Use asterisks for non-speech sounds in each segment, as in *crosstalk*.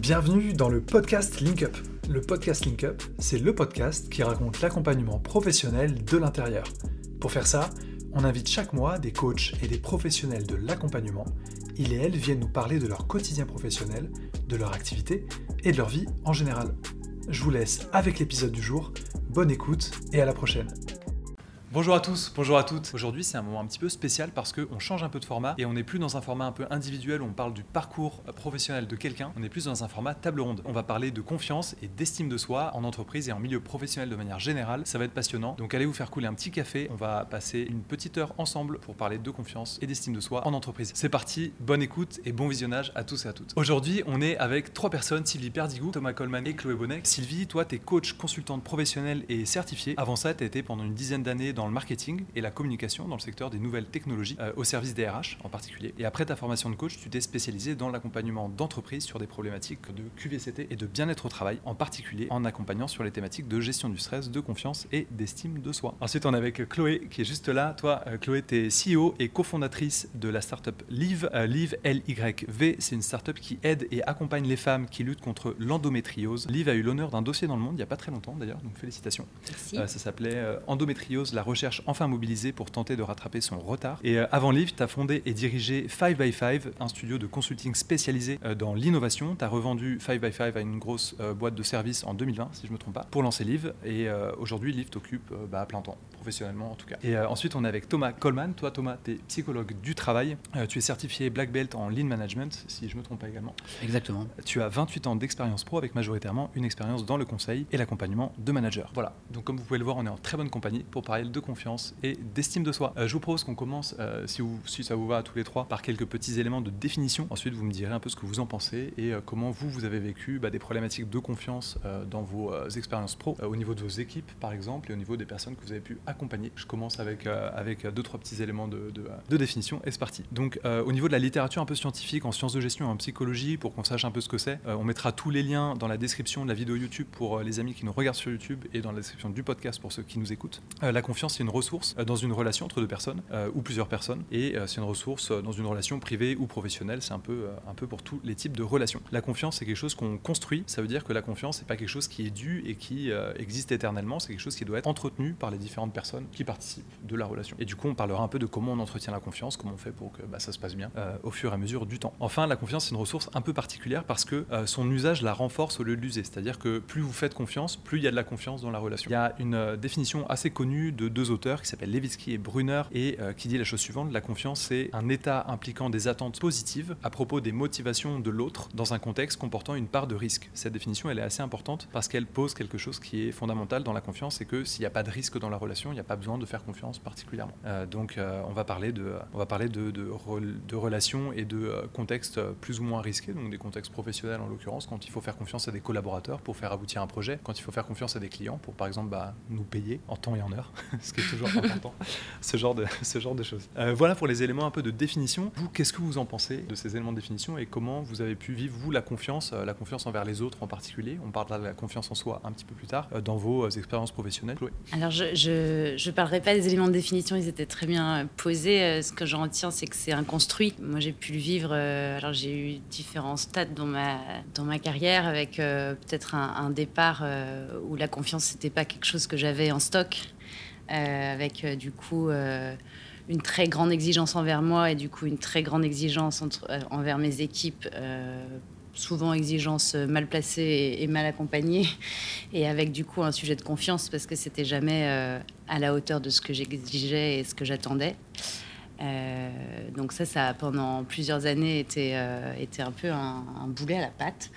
Bienvenue dans le podcast Link Up. Le podcast Link Up, c'est le podcast qui raconte l'accompagnement professionnel de l'intérieur. Pour faire ça, on invite chaque mois des coachs et des professionnels de l'accompagnement. Ils et elles viennent nous parler de leur quotidien professionnel, de leur activité et de leur vie en général. Je vous laisse avec l'épisode du jour. Bonne écoute et à la prochaine. Bonjour à tous, bonjour à toutes. Aujourd'hui, c'est un moment un petit peu spécial parce qu'on change un peu de format et on n'est plus dans un format un peu individuel où on parle du parcours professionnel de quelqu'un. On est plus dans un format table ronde. On va parler de confiance et d'estime de soi en entreprise et en milieu professionnel de manière générale. Ça va être passionnant. Donc allez vous faire couler un petit café. On va passer une petite heure ensemble pour parler de confiance et d'estime de soi en entreprise. C'est parti, bonne écoute et bon visionnage à tous et à toutes. Aujourd'hui, on est avec trois personnes Sylvie Perdigou, Thomas Coleman et Chloé Bonnet. Sylvie, toi, tu es coach, consultante professionnelle et certifiée. Avant ça, tu été pendant une dizaine d'années le marketing et la communication dans le secteur des nouvelles technologies, euh, au service des RH en particulier. Et après ta formation de coach, tu t'es spécialisé dans l'accompagnement d'entreprises sur des problématiques de QVCT et de bien-être au travail, en particulier en accompagnant sur les thématiques de gestion du stress, de confiance et d'estime de soi. Ensuite, on est avec Chloé qui est juste là. Toi, euh, Chloé, tu es CEO et cofondatrice de la startup Live. Euh, Live, L-Y-V, c'est une startup qui aide et accompagne les femmes qui luttent contre l'endométriose. Live a eu l'honneur d'un dossier dans le monde il n'y a pas très longtemps d'ailleurs, donc félicitations. ça s'appelait Endométriose, la recherche enfin mobilisé pour tenter de rattraper son retard. Et euh, avant Livre, tu as fondé et dirigé 5 by 5 un studio de consulting spécialisé euh, dans l'innovation. Tu as revendu 5 by 5 à une grosse euh, boîte de services en 2020, si je ne me trompe pas, pour lancer Live. Et aujourd'hui, Live t'occupe bah, à plein temps, professionnellement en tout cas. Et ensuite, on est avec Thomas Coleman. Toi, Thomas, tu es psychologue du travail. tu es certifié Black Belt en Lean Management, si je ne me trompe pas également. Exactement. Tu as 28 ans d'expérience pro avec majoritairement une expérience dans le conseil et l'accompagnement de managers. Voilà. Donc, comme vous pouvez le voir, on est en très bonne compagnie pour parler de confiance et d'estime de soi. Euh, je vous propose qu'on commence, euh, si, vous, si, ça vous va à tous les trois, par quelques petits éléments de définition. Ensuite, vous me direz un peu ce que vous en pensez et euh, comment vous, vous avez vécu bah, des problématiques de confiance dans vos expériences pro, au niveau de vos équipes, par exemple, et au niveau des personnes que vous avez pu accompagner. Je commence avec, avec deux, trois petits éléments de, de, définition et c'est parti. Donc, au niveau de la littérature un peu scientifique, en sciences de gestion, en psychologie, pour qu'on sache un peu ce que c'est, on mettra tous les liens dans la description de la vidéo YouTube pour les amis qui nous regardent sur YouTube et dans la description du podcast pour ceux qui nous écoutent. la confiance, c'est une ressource dans une relation entre deux personnes euh, ou plusieurs personnes. Et euh, c'est une ressource euh, dans une relation privée ou professionnelle. C'est un peu, un peu pour tous les types de relations. La confiance, c'est quelque chose qu'on construit. Ça veut dire que la confiance, c'est pas quelque chose qui est dû et qui existe éternellement. C'est quelque chose qui doit être entretenu par les différentes personnes qui participent de la relation. Et du coup, on parlera un peu de comment on entretient la confiance, comment on fait pour que bah, ça se passe bien au fur et à mesure du temps. Enfin, la confiance, c'est une ressource un peu particulière parce que son usage la renforce au lieu de l'user. C'est-à-dire que plus vous faites confiance, plus il y a de la confiance dans la relation. Il y a une définition assez connue de deux auteurs qui s'appellent Levitsky et Brunner et euh, qui dit la chose suivante la confiance, c'est un état impliquant des attentes positives à propos des motivations de l'autre dans un contexte comportant une part de risque. Cette définition, elle est assez importante parce qu'elle pose quelque chose qui est fondamental dans la confiance, c'est que s'il n'y a pas de risque dans la relation, il n'y a pas besoin de faire confiance particulièrement. Euh, donc, euh, on va parler de, on va parler de, de, de relations et de contextes plus ou moins risqués, donc des contextes professionnels en l'occurrence, quand il faut faire confiance à des collaborateurs pour faire aboutir un projet, quand il faut faire confiance à des clients pour, par exemple, bah, nous payer en temps et en heure, *laughs* ce qui est toujours important. *laughs* ce genre de, ce genre de choses. Euh, voilà pour les éléments un peu de définition. Vous, qu'est-ce que vous en pensez de ces éléments de définition et comment vous avez pu vivre, vous, la confiance, euh, la confiance envers les autres en particulier? On parlera de la confiance en soi un petit peu plus tard, euh, dans vos expériences professionnelles. Alors, je ne parlerai pas des éléments de définition, ils étaient très bien posés. ce que j'en retiens, c'est que c'est un construit. Moi, j'ai pu le vivre. alors, j'ai eu différents stades dans ma, dans ma carrière, avec peut-être un, un, départ où la confiance, n'était pas quelque chose que j'avais en stock. Avec du coup une très grande exigence envers moi et du coup une très grande exigence euh, envers mes équipes. Euh, souvent exigence mal placée et, mal accompagnée, *laughs* et avec du coup un sujet de confiance parce que c'était jamais euh, à la hauteur de ce que j'exigeais et ce que j'attendais. donc ça, ça a pendant plusieurs années été, été un peu un, un, boulet à la patte.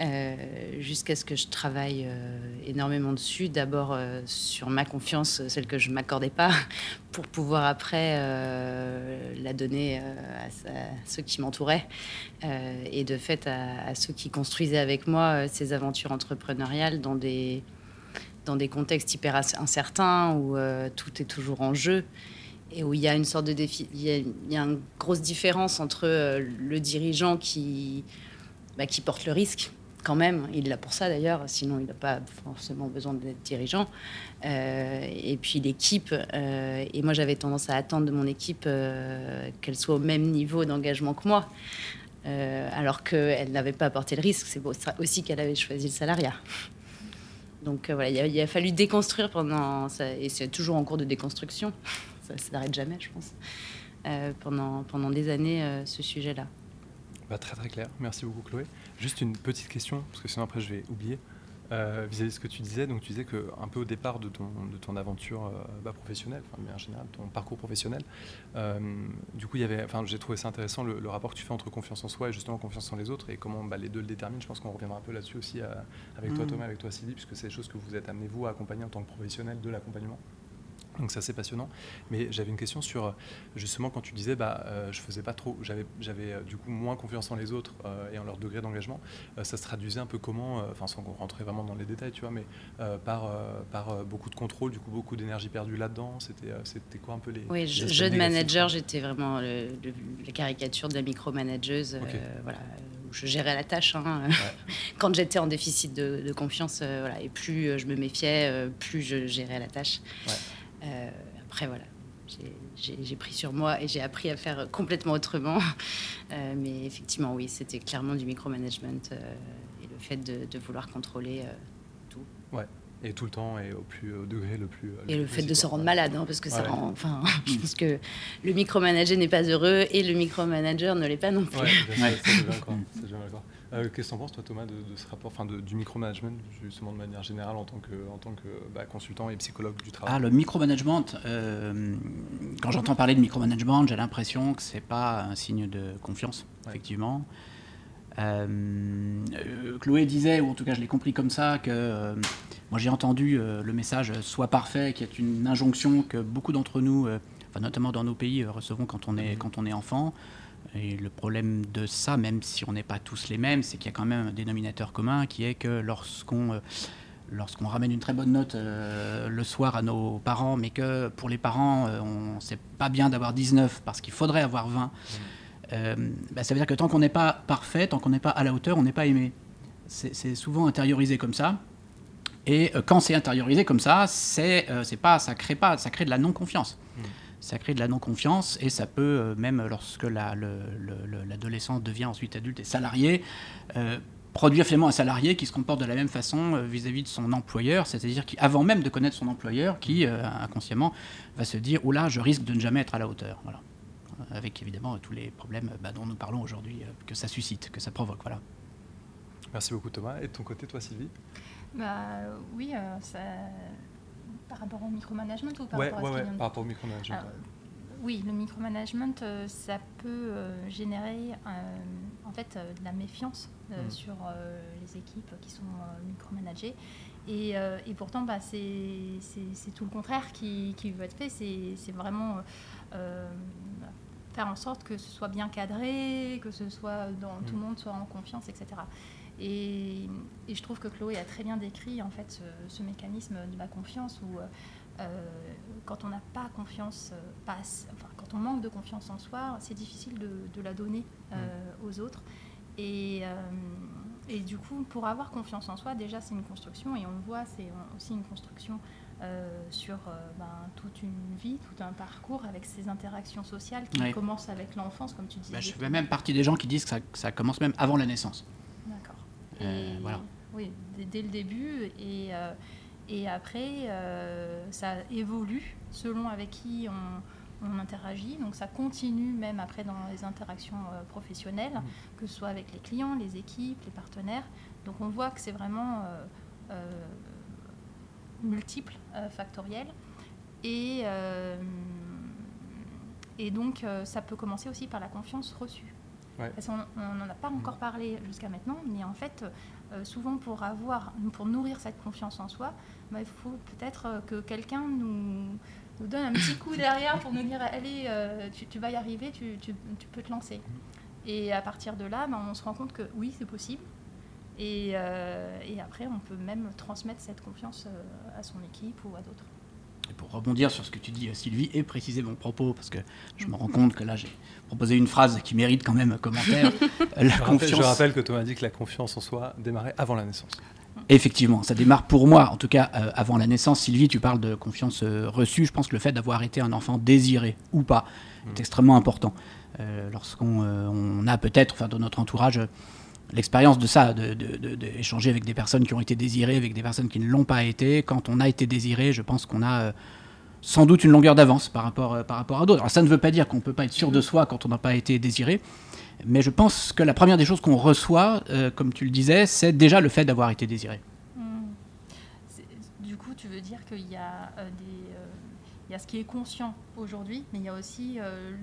Euh, jusqu'à ce que je travaille euh, énormément dessus. D'abord euh, sur ma confiance, celle que je ne m'accordais pas, *laughs* pour pouvoir après la donner à, ceux qui m'entouraient et de fait à, ceux qui construisaient avec moi ces aventures entrepreneuriales dans des, dans des contextes hyper incertains où tout est toujours en jeu et où il y a une sorte de défi, il y a, une grosse différence entre le dirigeant qui, bah, qui porte le risque quand même. Il l'a pour ça d'ailleurs, sinon il n'a pas forcément besoin d'être dirigeant. Euh, et puis l'équipe, euh, et moi j'avais tendance à attendre de mon équipe euh, qu'elle soit au même niveau d'engagement que moi. alors qu'elle n'avait pas apporté le risque. C'est aussi qu'elle avait choisi le salariat. Donc voilà, il a, fallu déconstruire pendant, et c'est toujours en cours de déconstruction, ça ne s'arrête jamais, je pense, pendant, pendant des années, ce sujet-là. Bah, très très clair, merci beaucoup Chloé. Juste une petite question, parce que sinon après je vais oublier. Euh, vis-à-vis de ce que tu disais, donc tu disais que un peu au départ de ton, de ton aventure euh, bah, professionnelle, enfin, mais en général ton parcours professionnel, euh, du coup il y avait, enfin j'ai trouvé ça intéressant le, rapport que tu fais entre confiance en soi et justement confiance en les autres et comment bah, les deux le déterminent. Je pense qu'on reviendra un peu là-dessus aussi avec toi mmh. Thomas, avec toi Sylvie, puisque c'est des choses que vous êtes amenés vous à accompagner en tant que professionnel de l'accompagnement. Donc c'est assez passionnant. Mais j'avais une question sur justement quand tu disais bah euh, je faisais pas trop, j'avais j'avais euh, du coup moins confiance en les autres euh, et en leur degré d'engagement. ça se traduisait un peu comment, enfin sans rentrer vraiment dans les détails, tu vois, mais par par beaucoup de contrôle, du coup beaucoup d'énergie perdue là-dedans? C'était c'était quoi un peu les Oui, jeune manager, j'étais vraiment le, la caricature de la micromanageuse. voilà où je gérais la tâche. Hein. *laughs* Quand j'étais en déficit de, confiance, voilà, et plus je me méfiais, plus je gérais la tâche. Ouais. Euh, après, voilà, j'ai pris sur moi et j'ai appris à faire complètement autrement. Euh, mais effectivement, oui, c'était clairement du micromanagement euh, et le fait de, vouloir contrôler tout. Ouais. Et tout le temps et au plus au degré le plus. et le, fait de se rendre malade, hein, parce que ça rend. Enfin, *laughs* je pense que le micromanager n'est pas heureux et le micromanager ne l'est pas non plus. Ouais, c'est euh, Qu'est-ce que tu en penses, toi, Thomas, de, ce rapport, enfin, du micromanagement, justement, de manière générale, en tant que, en tant que bah, consultant et psychologue du travail? Ah, le micromanagement, euh, quand j'entends parler de micromanagement, j'ai l'impression que c'est pas un signe de confiance, effectivement. Euh, Chloé disait, ou en tout cas je l'ai compris comme ça, que moi j'ai entendu le message Sois parfait, qui est une injonction que beaucoup d'entre nous, notamment dans nos pays, recevons quand on est, mmh. quand on est enfant. Et le problème de ça, même si on n'est pas tous les mêmes, c'est qu'il y a quand même un dénominateur commun qui est que lorsqu'on euh, lorsqu'on ramène une très bonne note euh, le soir à nos parents, mais que pour les parents, euh, on sait pas bien d'avoir 19 parce qu'il faudrait avoir 20, mmh. bah, ça veut dire que tant qu'on n'est pas parfait, tant qu'on n'est pas à la hauteur, on n'est pas aimé. C'est souvent intériorisé comme ça. Et quand c'est intériorisé comme ça, c'est pas, ça crée pas, ça crée de la non-confiance. Mmh ça crée de la non-confiance et ça peut, euh, même lorsque l'adolescent devient ensuite adulte et salarié, euh, produire finalement un salarié qui se comporte de la même façon euh, vis-à-vis de son employeur, c'est-à-dire qu'avant même de connaître son employeur, qui inconsciemment va se dire oh là, je risque de ne jamais être à la hauteur. Voilà. Avec évidemment tous les problèmes bah, dont nous parlons aujourd'hui, que ça suscite, que ça provoque. Voilà. Merci beaucoup Thomas. Et de ton côté, toi Sylvie? Bah, Oui, ça par rapport au micromanagement ou par rapport à par rapport au micromanagement Oui, le micromanagement, euh, ça peut euh, générer en fait euh, de la méfiance hmm. sur les équipes qui sont micromanagées. Et, et, pourtant, bah, c'est tout le contraire qui, qui veut être fait. C'est vraiment faire en sorte que ce soit bien cadré, que ce soit dans, tout le hmm. monde soit en confiance, etc. Et, je trouve que Chloé a très bien décrit en fait ce, mécanisme de la confiance où euh, quand on n'a pas confiance, euh, passe, enfin, quand on manque de confiance en soi, c'est difficile de, la donner euh, aux autres. Et, et, du coup, pour avoir confiance en soi, déjà c'est une construction et on le voit, c'est aussi une construction sur ben, toute une vie, tout un parcours avec ces interactions sociales qui commencent avec l'enfance, comme tu disais. Bah, je fais même partie des gens qui disent que ça, ça commence même avant la naissance. Euh, voilà. Oui, dès, le début. Et, euh, et après, euh, ça évolue selon avec qui on, on, interagit. Donc ça continue même après dans les interactions professionnelles, mmh. que ce soit avec les clients, les équipes, les partenaires. Donc on voit que c'est vraiment multiple, factoriel. Et, et donc ça peut commencer aussi par la confiance reçue. Parce qu'on n'en a pas encore mm. parlé jusqu'à maintenant, mais en fait, euh, souvent pour avoir, pour nourrir cette confiance en soi, bah, il faut peut-être euh, que quelqu'un nous, nous, donne un petit coup *laughs* derrière pour nous dire allez, euh, tu, vas y arriver, tu, tu, peux te lancer. Et à partir de là, bah, on se rend compte que oui, c'est possible. Et, et, après, on peut même transmettre cette confiance à son équipe ou à d'autres pour rebondir sur ce que tu dis, Sylvie, et préciser mon propos, parce que je me rends compte que là, j'ai proposé une phrase qui mérite quand même un commentaire. *laughs* la je, confiance... rappelle, je rappelle que Thomas dit que la confiance en soi démarrait avant la naissance. Effectivement, ça démarre pour moi, en tout cas euh, avant la naissance. Sylvie, tu parles de confiance euh, reçue. Je pense que le fait d'avoir été un enfant désiré ou pas est mm. extrêmement important. lorsqu'on on a peut-être, enfin, dans notre entourage, l'expérience de ça, d'échanger de, avec des personnes qui ont été désirées, avec des personnes qui ne l'ont pas été. Quand on a été désiré, je pense qu'on a sans doute une longueur d'avance par rapport, par rapport à d'autres. Alors ça ne veut pas dire qu'on ne peut pas être sûr de soi quand on n'a pas été désiré, mais je pense que la première des choses qu'on reçoit, euh, comme tu le disais, c'est déjà le fait d'avoir été désiré. Hmm. Du coup, tu veux dire qu'il y, a, euh, euh, y a ce qui est conscient aujourd'hui, mais il y a aussi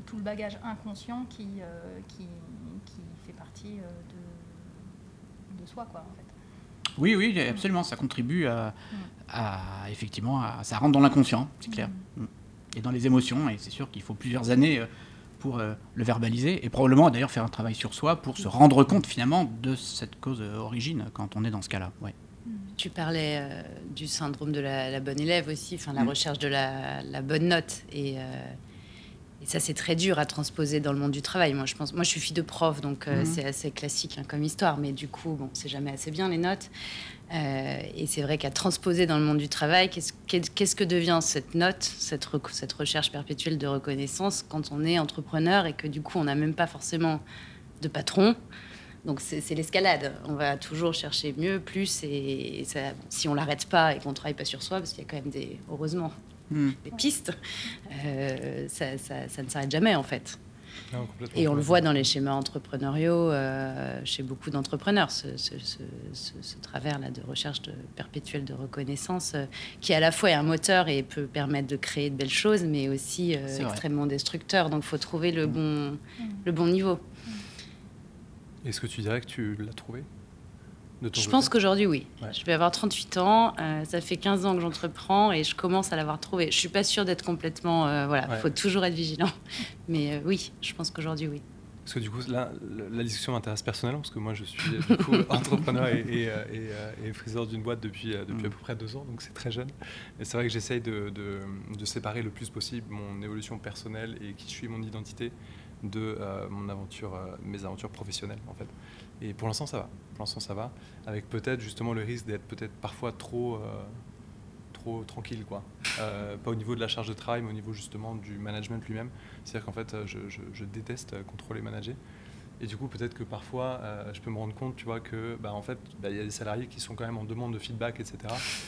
tout le bagage inconscient qui, qui, qui fait partie de, de, soi, quoi, en fait. Oui, oui, absolument. Ça contribue à, effectivement, ça rentre dans l'inconscient, c'est clair, hmm. et dans les émotions. Et c'est sûr qu'il faut plusieurs années pour euh, le verbaliser et probablement d'ailleurs faire un travail sur soi pour se rendre compte finalement de cette cause euh, origine quand on est dans ce cas-là. Ouais. Tu parlais euh, du syndrome de la, bonne élève aussi, enfin la mm. recherche de la, bonne note et, ça c'est très dur à transposer dans le monde du travail. Moi je pense, moi je suis fille de prof donc mm. c'est assez classique hein, comme histoire, mais du coup bon c'est jamais assez bien les notes. Euh, et c'est vrai qu'à transposer dans le monde du travail, qu'est-ce que devient cette note, cette, cette, recherche perpétuelle de reconnaissance quand on est entrepreneur et que du coup on n'a même pas forcément de patron? Donc c'est l'escalade. On va toujours chercher mieux, plus, et, si on l'arrête pas et qu'on travaille pas sur soi, parce qu'il y a quand même des, heureusement, hmm. des pistes, euh, ça, ça, ne s'arrête jamais en fait et on le voit dans les schémas entrepreneuriaux euh, chez beaucoup d'entrepreneurs, ce, travers-là de recherche de, perpétuelle de reconnaissance, euh, qui à la fois est un moteur et peut permettre de créer de belles choses, mais aussi euh, extrêmement destructeur. Donc il faut trouver le, mm. bon, le bon niveau. Est-ce que tu dirais que tu l'as trouvé? Je pense qu'aujourd'hui, oui. Je vais avoir 38 ans. Euh, ça fait 15 ans que j'entreprends et je commence à l'avoir trouvé. Je suis pas sûre d'être complètement. Euh, voilà, il faut toujours être vigilant. *laughs* Mais euh, oui, je pense qu'aujourd'hui, oui. Parce que du coup, là, la discussion m'intéresse personnellement parce que moi, je suis du coup, *laughs* entrepreneur et, et, friseur d'une boîte depuis, depuis mm. à peu près deux ans, donc c'est très jeune. Et c'est vrai que j'essaye de, de, de, séparer le plus possible mon évolution personnelle et qui je suis, mon identité, de mon aventure, mes aventures professionnelles, en fait. Et pour l'instant, ça va. Avec peut-être justement le risque d'être peut-être parfois trop, euh, trop tranquille, quoi. Euh, pas au niveau de la charge de travail, mais au niveau justement du management lui-même. C'est-à-dire qu'en fait, je, je, déteste contrôler, manager. Et du coup, peut-être que parfois, euh, je peux me rendre compte, tu vois, que, bah, en fait, bah, il y a des salariés qui sont quand même en demande de feedback, etc.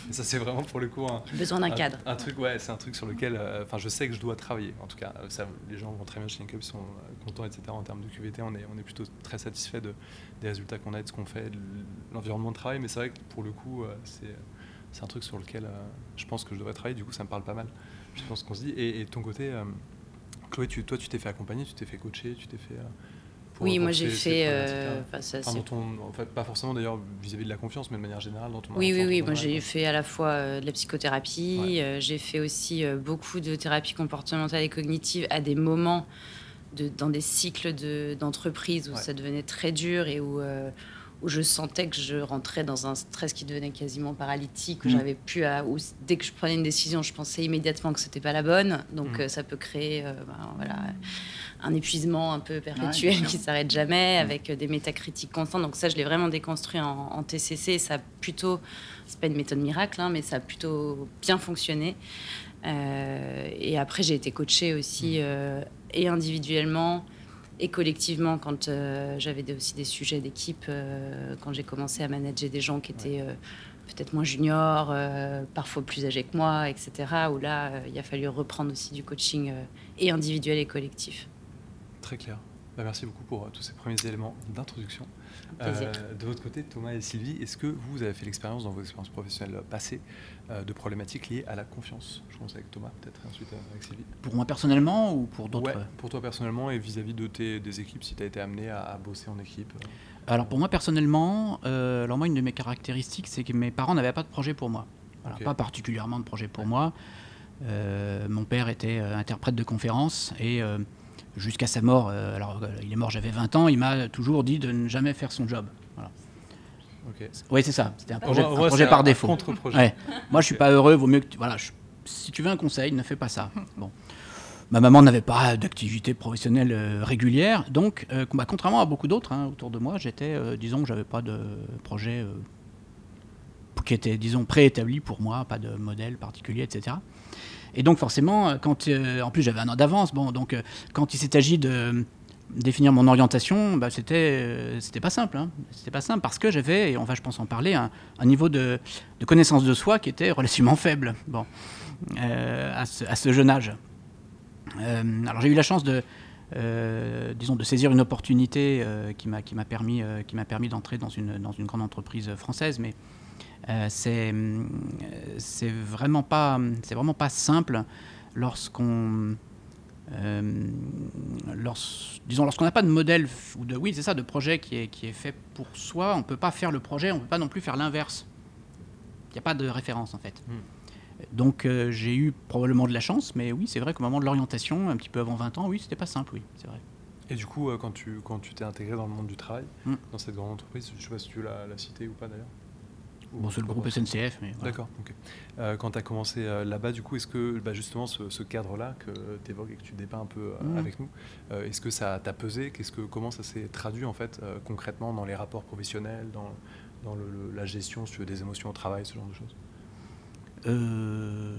Et ça, c'est vraiment pour le coup un besoin d'un cadre. Un, truc, ouais, c'est un truc sur lequel, euh, enfin, je sais que je dois travailler. En tout cas, ça, les gens vont très bien chez LinkUp, ils sont euh, contents, etc. En termes de QVT, on est, on est plutôt très satisfait de, des résultats qu'on a, de ce qu'on fait, de l'environnement de travail. Mais c'est vrai que pour le coup, c'est c'est un truc sur lequel je pense que je devrais travailler. Du coup, ça me parle pas mal. Je pense qu'on se dit. Et, de ton côté, Chloé, tu, toi, tu t'es fait accompagner, tu t'es fait coacher, tu t'es fait oui, moi j'ai fait. Euh, en fait, pas forcément d'ailleurs vis-à-vis de la confiance, mais de manière générale dans ton. Oui, oui, oui. Moi j'ai fait à la fois euh, de la psychothérapie, euh, j'ai fait aussi beaucoup de thérapie comportementale et cognitive à des moments de, dans des cycles d'entreprise où ça devenait très dur et où où je sentais que je rentrais dans un stress qui devenait quasiment paralytique, où mmh. j'avais plus à, où dès que je prenais une décision, je pensais immédiatement que c'était pas la bonne. Donc mmh. ça peut créer, ben, voilà un épuisement un peu perpétuel qui s'arrête jamais, mm. avec des métacritiques constantes. Donc ça, je l'ai vraiment déconstruit en, TCC. Ça a plutôt, c'est pas une méthode miracle, hein, mais ça a plutôt bien fonctionné. Euh, et après, j'ai été coachée aussi, mm. euh, et individuellement et collectivement, quand euh, j'avais aussi des sujets d'équipe, quand j'ai commencé à manager des gens qui étaient peut-être moins juniors, parfois plus âgés que moi, etc. Où là, il a fallu reprendre aussi du coaching et individuel et collectif. Très clair. Bah, merci beaucoup pour euh, tous ces premiers éléments d'introduction. Euh, de votre côté, Thomas et Sylvie, est-ce que vous avez fait l'expérience dans vos expériences professionnelles passées euh, de problématiques liées à la confiance? Je commence avec Thomas, peut-être ensuite avec Sylvie. Pour moi personnellement ou pour d'autres? Ouais, Pour toi personnellement et vis-à-vis de tes des équipes, si tu as été amené à, bosser en équipe Alors pour moi personnellement, alors moi une de mes caractéristiques, c'est que mes parents n'avaient pas de projet pour moi. Pas particulièrement de projet pour moi. mon père était interprète de conférences et jusqu'à sa mort, euh, alors euh, il est mort, j'avais 20 ans, il m'a toujours dit de ne jamais faire son job. Oui, c'est ça. C'était un projet, par défaut. Ouais. Moi, je suis pas heureux. Vaut mieux que tu, voilà. si tu veux un conseil, ne fais pas ça. Bon. Ma maman n'avait pas d'activité professionnelle euh, régulière, donc, bah, contrairement à beaucoup d'autres hein, autour de moi, j'étais, disons, que j'avais pas de projet qui était, disons, préétabli pour moi, pas de modèle particulier, etc. Et donc forcément, quand, euh, en plus j'avais un an d'avance, bon, donc euh, quand il s'est agi de, définir mon orientation, bah, c'était c'était pas simple. Hein. C'était pas simple parce que j'avais, et on va je pense en parler, un, niveau de, connaissance de soi qui était relativement *laughs* faible. Bon, à ce, jeune âge. alors j'ai eu la chance de euh, disons, de saisir une opportunité euh, qui m'a permis euh, qui m'a permis d'entrer dans une dans une grande entreprise française, mais c'est c'est vraiment pas c'est vraiment pas simple lorsqu'on disons lorsqu'on n'a pas de modèle ou de oui c'est ça de projet qui est qui est fait pour soi, on peut pas faire le projet, on peut pas non plus faire l'inverse. Il n'y a pas de référence en fait. Hmm. Donc euh, j'ai eu probablement de la chance, mais oui, c'est vrai qu'au moment de l'orientation, un petit peu avant 20 ans, oui, c'était pas simple, oui, c'est vrai. Et du coup, euh, quand tu quand tu t'es intégré dans le monde du travail, hmm. dans cette grande entreprise, je sais pas si tu l'as la cité ou pas d'ailleurs. Bon, c'est le groupe SNCF, mais. D'accord, ok. Euh, quand tu as commencé là-bas, du coup, est-ce que bah, justement ce, cadre-là que tu évoques et que tu dépeins un peu hmm. avec nous, est-ce que ça t'a pesé? Qu'est-ce que, Comment ça s'est traduit en fait concrètement dans les rapports professionnels, dans, dans le, la gestion des émotions au travail, ce genre de choses? Euh,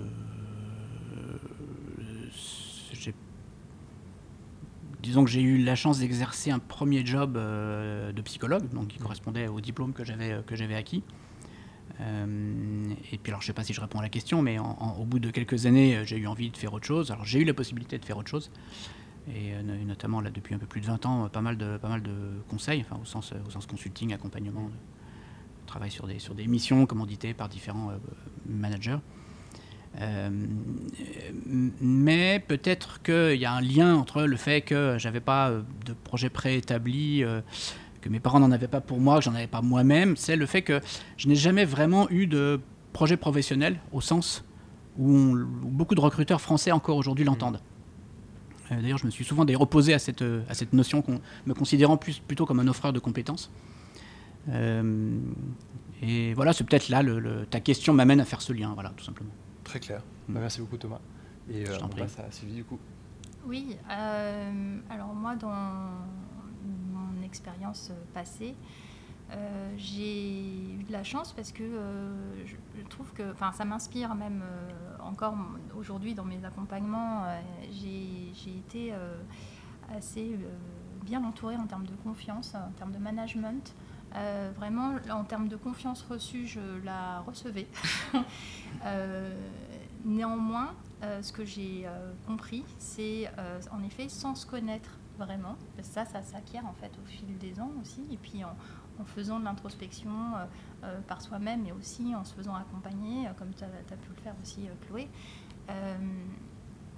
disons que j'ai eu la chance d'exercer un premier job euh, de psychologue, donc qui correspondait au diplôme que j'avais que j'avais acquis. Euh, et puis alors je sais pas si je réponds à la question, mais au bout de quelques années, j'ai eu envie de faire autre chose. Alors j'ai eu la possibilité de faire autre chose, et notamment là depuis un peu plus de 20 ans, pas mal de pas mal de conseils, enfin au sens au sens consulting, accompagnement travaille sur des, sur des missions commanditées par différents euh, managers. Euh, mais peut-être qu'il y a un lien entre le fait que j'avais pas euh, de projet préétabli, que mes parents n'en avaient pas pour moi, que j'en avais pas moi-même. C'est le fait que je n'ai jamais vraiment eu de projet professionnel au sens où, beaucoup de recruteurs français encore aujourd'hui l'entendent. D'ailleurs, je me suis souvent opposé à cette, à cette notion, me considérant plus, plutôt comme un offreur de compétences. Euh, et voilà, c'est peut-être là, le, ta question m'amène à faire ce lien, voilà, tout simplement. Très clair. Mm. Bah, merci beaucoup Thomas. Et euh, on passe à Sylvie du coup. Oui, euh, alors moi dans expérience passée, j'ai eu de la chance parce que je, trouve que, ça m'inspire même encore aujourd'hui dans mes accompagnements. j'ai été assez bien entourée en termes de confiance, en termes de management. Euh, vraiment, en termes de confiance reçue, je la recevais. *laughs* Euh, néanmoins, euh, ce que j'ai compris, c'est en effet sans se connaître vraiment, ça, ça s'acquiert en fait au fil des ans aussi, et puis en, faisant de l'introspection par soi-même, et aussi en se faisant accompagner, comme tu as, pu le faire aussi, Chloé.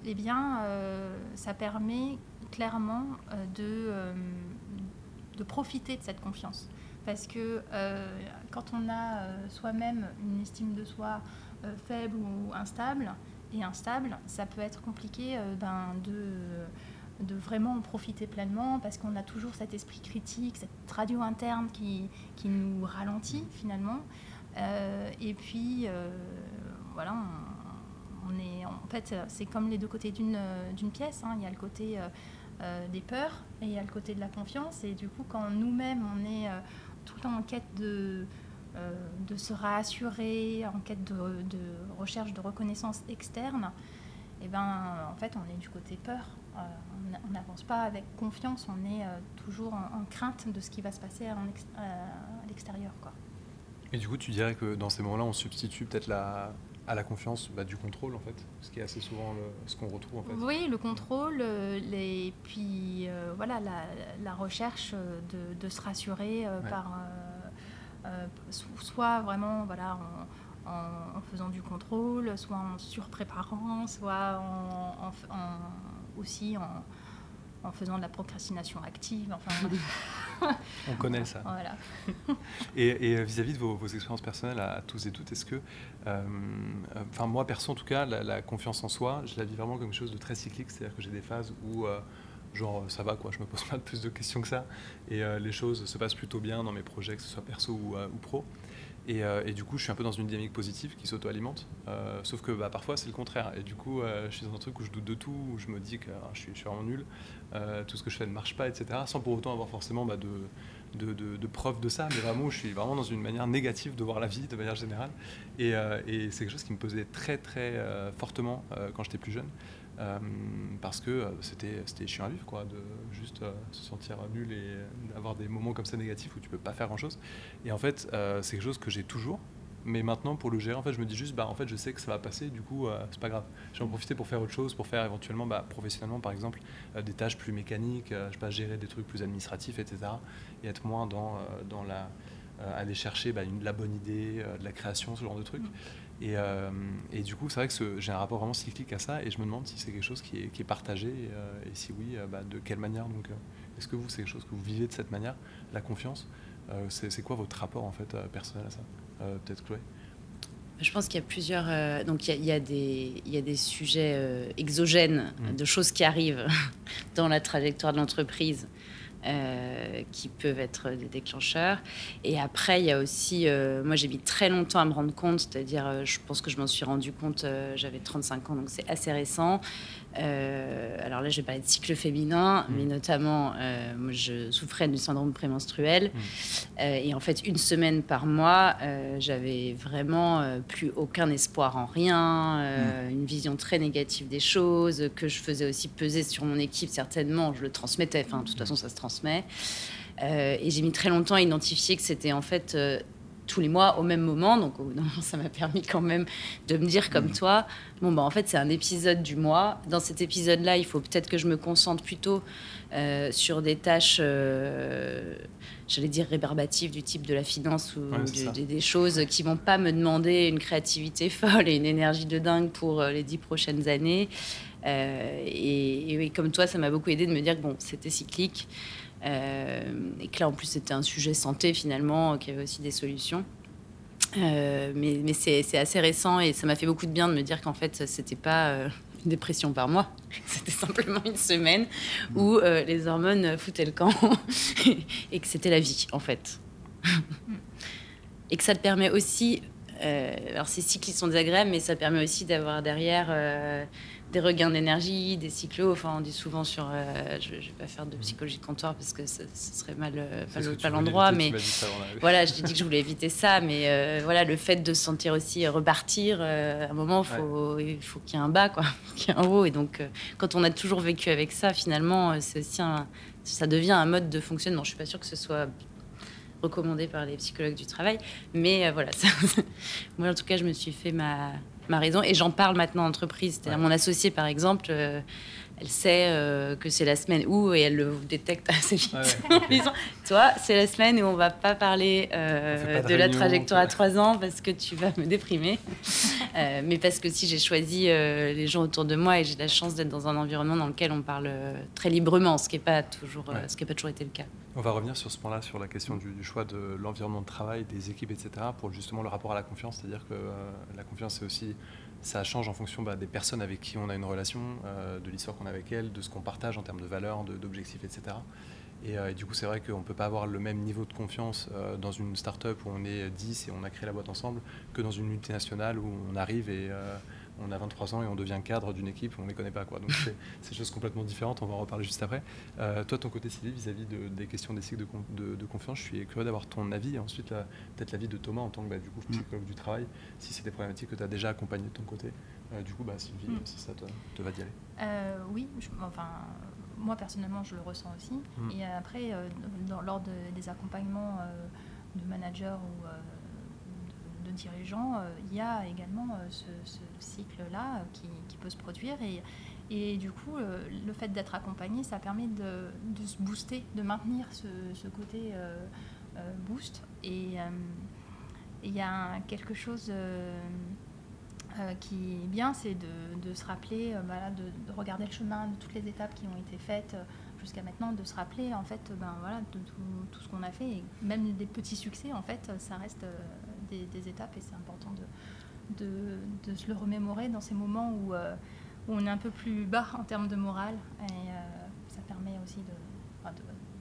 eh bien, ça permet clairement de, de profiter de cette confiance parce que euh, quand on a euh, soi-même une estime de soi euh, faible ou instable, et instable, ça peut être compliqué ben, de, de vraiment en profiter pleinement parce qu'on a toujours cet esprit critique, cette radio interne qui, qui nous ralentit finalement. et puis, voilà, on, est, en fait, c'est comme les deux côtés d'une pièce. Hein. Il y a le côté des peurs et il y a le côté de la confiance. Et du coup, quand nous-mêmes, on est tout le temps en quête de, euh, de se rassurer, en quête de, recherche de reconnaissance externe, et eh ben, en fait, on est du côté peur. Euh, on n'avance pas avec confiance, on est euh, toujours en, crainte de ce qui va se passer à, l'extérieur. Et du coup, tu dirais que dans ces moments-là, on substitue peut-être la, à la confiance bah, du contrôle, en fait, ce qui est assez souvent ce qu'on retrouve. En fait. Oui, le contrôle, et puis voilà, la, la recherche de, de, se rassurer par soit vraiment voilà, en, faisant du contrôle, soit en surpréparant, soit en, aussi en, faisant de la procrastination active. Enfin, *laughs* On connaît ça. Voilà. *laughs* et euh, vis-à-vis de vos, expériences personnelles à, tous et toutes, est-ce que, euh, enfin moi perso en tout cas, la, confiance en soi, je la vis vraiment comme quelque chose de très cyclique, c'est-à-dire que j'ai des phases où euh, genre ça va quoi, je me pose *laughs* pas plus de questions que ça et euh, les choses se passent plutôt bien dans mes projets, que ce soit perso ou, euh, pro. Euh, et, du coup, je suis un peu dans une dynamique positive qui s'auto-alimente. sauf que bah, parfois, c'est le contraire. Et du coup, je suis dans un truc où je doute de tout, où je me dis que ah, je, suis, vraiment nul, tout ce que je fais ne marche pas, etc. Sans pour autant avoir forcément bah, de, preuves de ça. Mais vraiment, je suis vraiment dans une manière négative de voir la vie de manière générale. Et, et c'est quelque chose qui me pesait très, très fortement quand j'étais plus jeune. Parce que c'était c'était chiant à vivre, quoi, de juste se sentir nul et d'avoir des moments comme ça négatifs où tu peux pas faire grand-chose. Et en fait, c'est quelque chose que j'ai toujours. Mais maintenant, pour le gérer, en fait, je me dis juste, bah, en fait, je sais que ça va passer, du coup, c'est pas grave. Je vais en profiter pour faire autre chose, pour faire éventuellement, bah, professionnellement, par exemple, des tâches plus mécaniques, je sais pas, gérer des trucs plus administratifs, etc. Et être moins dans, dans la, aller chercher bah, une, la bonne idée, de la création, ce genre de trucs. Et, euh, et, du coup, c'est vrai que j'ai un rapport vraiment cyclique à ça et je me demande si c'est quelque chose qui est, qui est partagé et, euh, si oui, euh, bah, de quelle manière. Donc, est-ce que vous, c'est quelque chose que vous vivez de cette manière, la confiance C'est quoi votre rapport en fait personnel à ça Peut-être Chloé? Je pense qu'il y a plusieurs. donc, il y a, il y, a des, il y a des sujets exogènes, mmh. de choses qui arrivent *laughs* dans la trajectoire de l'entreprise euh, qui peuvent être des déclencheurs. Et après, il y a aussi, euh, moi j'ai mis très longtemps à me rendre compte, c'est-à-dire, euh, je pense que je m'en suis rendu compte, j'avais 35 ans, donc c'est assez récent. Alors là, je vais parler de cycle féminin, mmh. mais notamment, moi, je souffrais du syndrome prémenstruel. Mmh. et en fait, une semaine par mois, j'avais vraiment plus aucun espoir en rien, mmh. une vision très négative des choses, que je faisais aussi peser sur mon équipe, certainement, je le transmettais. Enfin, de toute façon, ça se transmet euh, et j'ai mis très longtemps à identifier que c'était en fait euh, tous les mois au même moment. Donc *laughs* ça m'a permis quand même de me dire comme mmh. toi, bon bah en fait c'est un épisode du mois. Dans cet épisode-là, il faut peut-être que je me concentre plutôt euh, sur des tâches, j'allais dire rébarbatives du type de la finance ou des, choses qui vont pas me demander une créativité *laughs* folle et une énergie de dingue pour les dix prochaines années. Et, et, comme toi, ça m'a beaucoup aidé de me dire que bon, c'était cyclique. Euh, et que là, en plus, c'était un sujet santé finalement, qui avait aussi des solutions. Euh, mais, c'est assez récent et ça m'a fait beaucoup de bien de me dire qu'en fait, c'était pas euh, une dépression par mois, *laughs* c'était simplement une semaine où les hormones foutaient le camp *laughs* et que c'était la vie en fait. *laughs* et que ça te permet aussi, alors ces cycles sont désagréables, mais ça permet aussi d'avoir derrière des regains d'énergie, des cyclos. Enfin, on dit souvent sur. Euh, je ne vais pas faire de psychologie de comptoir parce que ce, serait mal, euh, pas, l'endroit. Mais voilà, je t'ai dit que je voulais éviter ça. Mais euh, voilà, le fait de se sentir aussi repartir, à un moment, faut, il faut qu'il y ait un bas, quoi, *laughs* qu'il y ait un haut. Et donc, quand on a toujours vécu avec ça, finalement, c'est aussi un, ça devient un mode de fonctionnement. Je suis pas sûre que ce soit recommandé par les psychologues du travail. Mais voilà, *laughs* moi, en tout cas, je me suis fait ma ma raison. Et j'en parle maintenant en entreprise. C'est-à-dire mon associé, par exemple, euh, elle sait euh, que c'est la semaine où, et elle le détecte *laughs* assez vite *laughs* Toi, c'est la semaine où on va pas parler euh, de, la trajectoire à trois ans parce que tu vas me déprimer. *laughs* mais parce que si j'ai choisi les gens autour de moi et j'ai la chance d'être dans un environnement dans lequel on parle très librement, ce qui n'est pas, toujours, ce qui pas toujours été le cas. On va revenir sur ce point-là, sur la question du, choix de l'environnement de travail, des équipes, etc., pour justement le rapport à la confiance. C'est-à-dire que la confiance, c'est aussi ça change en fonction bah, des personnes avec qui on a une relation, euh, de l'histoire qu'on a avec elles, de ce qu'on partage en termes de valeurs, d'objectifs, etc. Euh, et, du coup, c'est vrai qu'on ne peut pas avoir le même niveau de confiance euh, dans une start-up où on est 10 et on a créé la boîte ensemble que dans une multinationale où on arrive et on a 23 ans et on devient cadre d'une équipe, on ne les connaît pas. Quoi. Donc *laughs* c'est des choses complètement différentes, on va en reparler juste après. Euh, toi, ton côté, Sylvie, vis-à-vis des questions des cycles de, confiance, je suis curieux d'avoir ton avis et ensuite peut-être l'avis de Thomas en tant que bah, du coup, mm. psychologue du travail, si c'est des problématiques que tu as déjà accompagnées de ton côté. Euh, du coup, bah, Sylvie, mm. si ça te, va d'y aller. Euh, oui, enfin, moi personnellement, je le ressens aussi. Mm. Et après, dans, lors des accompagnements de managers ou de dirigeants, euh, il y a également euh, ce, cycle-là euh, qui, peut se produire. Et, du coup, le fait d'être accompagné, ça permet de, se booster, de maintenir ce, côté boost. Et il y a quelque chose qui est bien, c'est de, se rappeler, voilà, de, regarder le chemin de toutes les étapes qui ont été faites jusqu'à maintenant, de se rappeler en fait, ben, voilà, de tout, tout ce qu'on a fait, et même des petits succès, en fait, ça reste des, étapes et c'est important de, de, se le remémorer dans ces moments où, euh, où, on est un peu plus bas en termes de morale et euh, ça permet aussi de,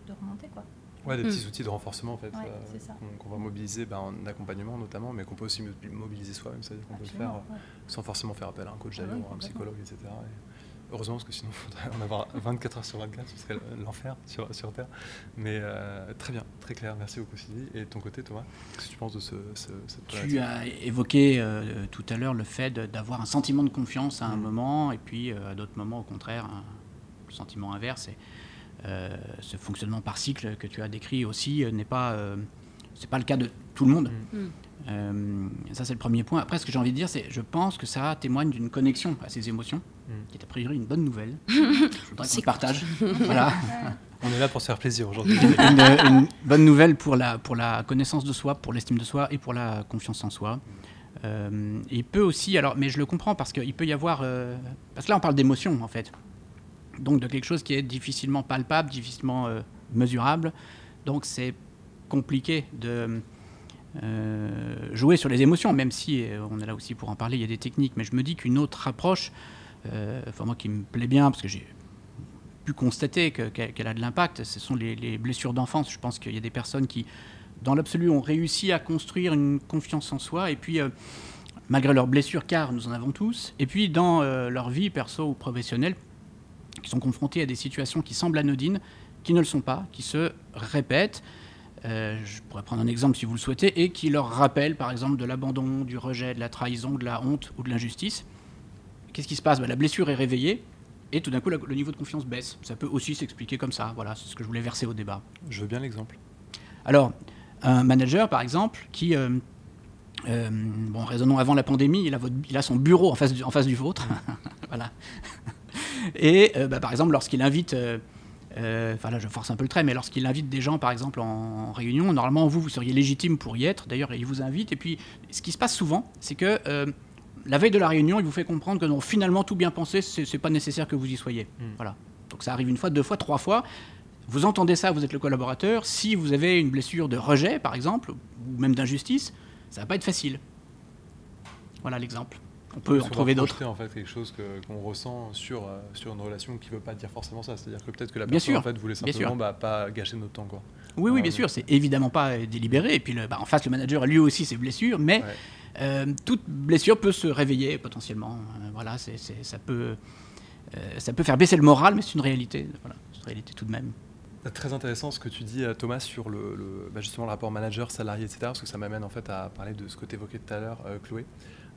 de, remonter. Quoi. Ouais, des petits mm. outils de renforcement en fait, euh, qu'on va mobiliser ben, en accompagnement notamment, mais qu'on peut aussi mobiliser soi-même, c'est-à-dire qu'on peut le faire sans forcément faire appel à un coach ah d'ailleurs, un psychologue, etc. heureusement, parce que sinon, il faudrait en avoir 24 heures sur 24, ce serait l'enfer sur, sur, Terre. Mais euh, très bien, très clair. Merci beaucoup, Sylvie. Et de ton côté, Thomas, qu'est-ce que tu penses de ce, cette Tu as évoqué euh, tout à l'heure le fait d'avoir un sentiment de confiance à un mm. moment, et puis à d'autres moments, au contraire, un sentiment inverse. Et, ce fonctionnement par cycle que tu as décrit aussi n'est pas, c'est pas le cas de tout le monde. Mm. Euh, ça, c'est le premier point. Après, ce que j'ai envie de dire, c'est je pense que ça témoigne d'une connexion à ces émotions, hmm. qui est a priori une bonne nouvelle. *laughs* je voudrais qu'on partage. *laughs* voilà. *laughs* On est là pour se faire plaisir aujourd'hui. une, bonne nouvelle pour la, pour la connaissance de soi, pour l'estime de soi et pour la confiance en soi. Euh, il peut aussi, alors, mais je le comprends parce qu'il peut y avoir, euh, parce que là on parle d'émotion en fait, donc de quelque chose qui est difficilement palpable, difficilement mesurable, donc c'est compliqué de euh, jouer sur les émotions, même si euh, on est là aussi pour en parler, il y a des techniques, mais je me dis qu'une autre approche, euh, enfin moi qui me plaît bien, parce que j'ai pu constater qu'elle a de l'impact, ce sont les, blessures d'enfance. Je pense qu'il y a des personnes qui, dans l'absolu, ont réussi à construire une confiance en soi, et puis malgré leurs blessures, car nous en avons tous, et puis dans leur vie perso ou professionnelle, qui sont confrontés à des situations qui semblent anodines, qui ne le sont pas, qui se répètent, euh, je pourrais prendre un exemple si vous le souhaitez, et qui leur rappelle par exemple de l'abandon, du rejet, de la trahison, de la honte ou de l'injustice. Qu'est-ce qui se passe? Ben, La blessure est réveillée et tout d'un coup le niveau de confiance baisse. Ça peut aussi s'expliquer comme ça. Voilà, c'est ce que je voulais verser au débat. Je veux bien l'exemple. Alors, un manager par exemple qui... Euh, euh, bon, raisonnons avant la pandémie, il a, il a son bureau en face du, en face du vôtre. *laughs* voilà. Et ben, par exemple, lorsqu'il invite enfin là je force un peu le trait, mais lorsqu'il invite des gens par exemple en, réunion, normalement vous, vous seriez légitime pour y être, d'ailleurs il vous invite, et puis ce qui se passe souvent, c'est que euh, la veille de la réunion, il vous fait comprendre que non, finalement tout bien pensé, c'est pas nécessaire que vous y soyez. Hmm. Voilà. Donc ça arrive une fois, deux fois, trois fois. Vous entendez ça, vous êtes le collaborateur. Si vous avez une blessure de rejet, par exemple, ou même d'injustice, ça va pas être facile. Voilà l'exemple on peut en trouver d'autres. en fait quelque chose qu'on ressent sur, euh, sur une relation qui ne veut pas dire forcément ça. C'est-à-dire que peut-être que la personne en fait, voulait simplement bah, pas gâcher notre temps. Quoi. Oui, oui, bien sûr, c'est évidemment pas euh, délibéré. Et puis le, bah, en face, le manager a lui aussi ses blessures, mais euh, toute blessure peut se réveiller potentiellement. voilà, c'est, ça, peut, ça peut faire baisser le moral, mais c'est une réalité. Voilà, une réalité tout de même. Très intéressant ce que tu dis, Thomas, sur le, bah, justement le rapport manager-salarié, etc. Parce que ça m'amène en fait à parler de ce que tu évoquais tout à l'heure, Chloé.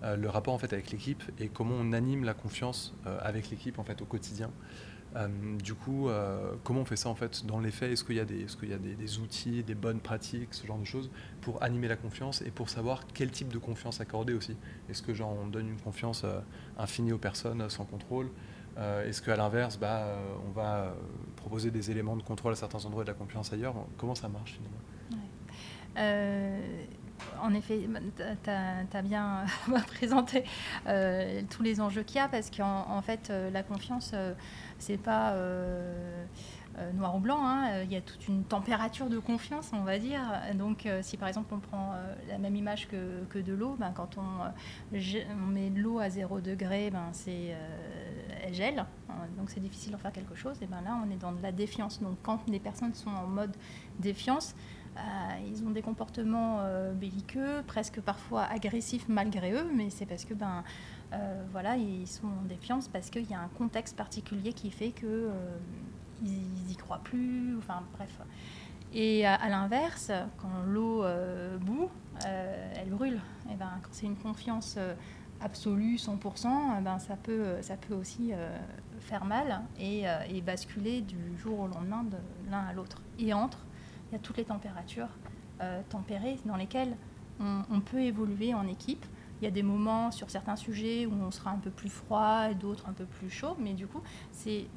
Euh, le rapport en fait avec l'équipe et comment on anime la confiance euh, avec l'équipe en fait au quotidien. Euh, du coup, comment on fait ça en fait dans les faits? Est-ce qu'il y a, des, est qu'il y a des, outils, des bonnes pratiques, ce genre de choses pour animer la confiance et pour savoir quel type de confiance accorder aussi? Est-ce que genre on donne une confiance infinie aux personnes sans contrôle? Est-ce qu'à l'inverse, bah, on va proposer des éléments de contrôle à certains endroits et de la confiance ailleurs? Comment ça marche finalement? En effet, tu as, bien *laughs* présenté euh, tous les enjeux qu'il y a parce qu'en fait, euh, la confiance, euh, c'est pas noir ou blanc. Hein. Il y a toute une température de confiance, on va dire. Donc, si par exemple on prend la même image que, de l'eau, ben, quand on, met de l'eau à 0 degré, ben, c'est elle gèle. Donc, c'est difficile d'en faire quelque chose. Et ben là, on est dans de la défiance. Donc, quand les personnes sont en mode défiance, ils ont des comportements euh, belliqueux, presque parfois agressifs malgré eux, mais c'est parce que ben, euh, voilà, ils sont en défiance parce qu'il y a un contexte particulier qui fait que ils y croient plus. Enfin bref. Et à, l'inverse, quand l'eau bout, elle brûle. Et ben, quand c'est une confiance absolue, 100%, ben, ça, peut, ça peut aussi faire mal et, et, basculer du jour au lendemain de l'un à l'autre. Et entre il y a toutes les températures euh, tempérées dans lesquelles on, peut évoluer en équipe. Il y a des moments sur certains sujets où on sera un peu plus froid et d'autres un peu plus chaud, mais du coup, c'est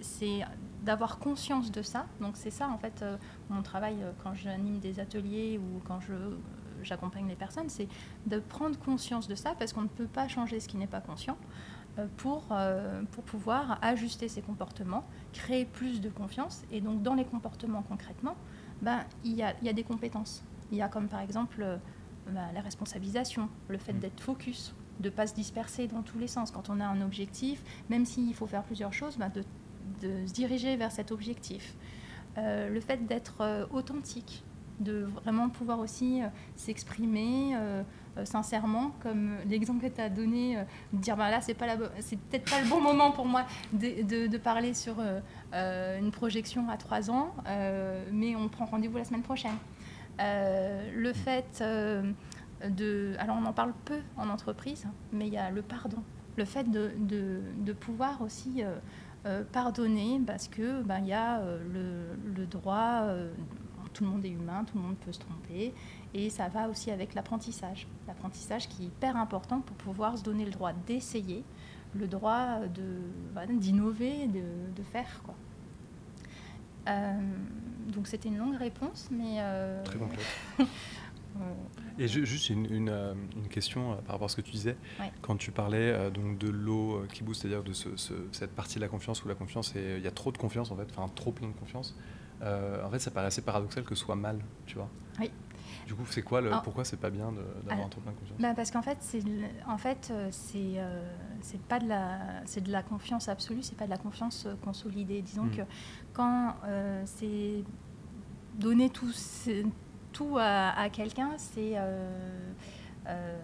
d'avoir conscience de ça. Donc c'est ça, en fait, euh, mon travail euh, quand j'anime des ateliers ou quand je j'accompagne les personnes, c'est de prendre conscience de ça parce qu'on ne peut pas changer ce qui n'est pas conscient pour, pour pouvoir ajuster ses comportements, créer plus de confiance. Et donc dans les comportements concrètement, ben, il, y a, il y a des compétences. Il y a comme par exemple euh, ben, la responsabilisation, le fait mm. d'être focus, de ne pas se disperser dans tous les sens. Quand on a un objectif, même s'il faut faire plusieurs choses, ben, de, de, se diriger vers cet objectif. Euh, le fait d'être euh, authentique, de vraiment pouvoir aussi s'exprimer sincèrement, comme l'exemple que tu as donné, de dire bah là c'est peut-être pas le bon moment pour moi de, parler sur une projection à trois ans, mais on prend rendez-vous la semaine prochaine. le fait de, alors on en parle peu en entreprise, mais il y a le pardon, le fait de, pouvoir aussi euh, pardonner parce que ben, il y a euh, le, droit, euh, tout le monde est humain, tout le monde peut se tromper, et ça va aussi avec l'apprentissage. L'apprentissage qui est hyper important pour pouvoir se donner le droit d'essayer, le droit d'innover, de, de, faire. Quoi. donc c'était une longue réponse, mais... Très complète. *laughs* Et juste une, euh, une, question euh, par rapport à ce que tu disais. Quand tu parlais euh, donc de l'eau qui booste, c'est-à-dire de ce, cette partie de la confiance où la confiance, il y a trop de confiance en fait, enfin trop plein de confiance. en fait, ça paraît assez paradoxal que ce soit mal, tu vois. Oui. Du coup, c'est quoi le, pourquoi c'est pas bien d'avoir trop plein de confiance bah Parce qu'en fait, c'est en fait, c'est c'est pas de la c'est de la confiance absolue, c'est pas de la confiance consolidée. Disons hmm. que quand c'est donner tout tout à, quelqu'un, c'est euh, euh,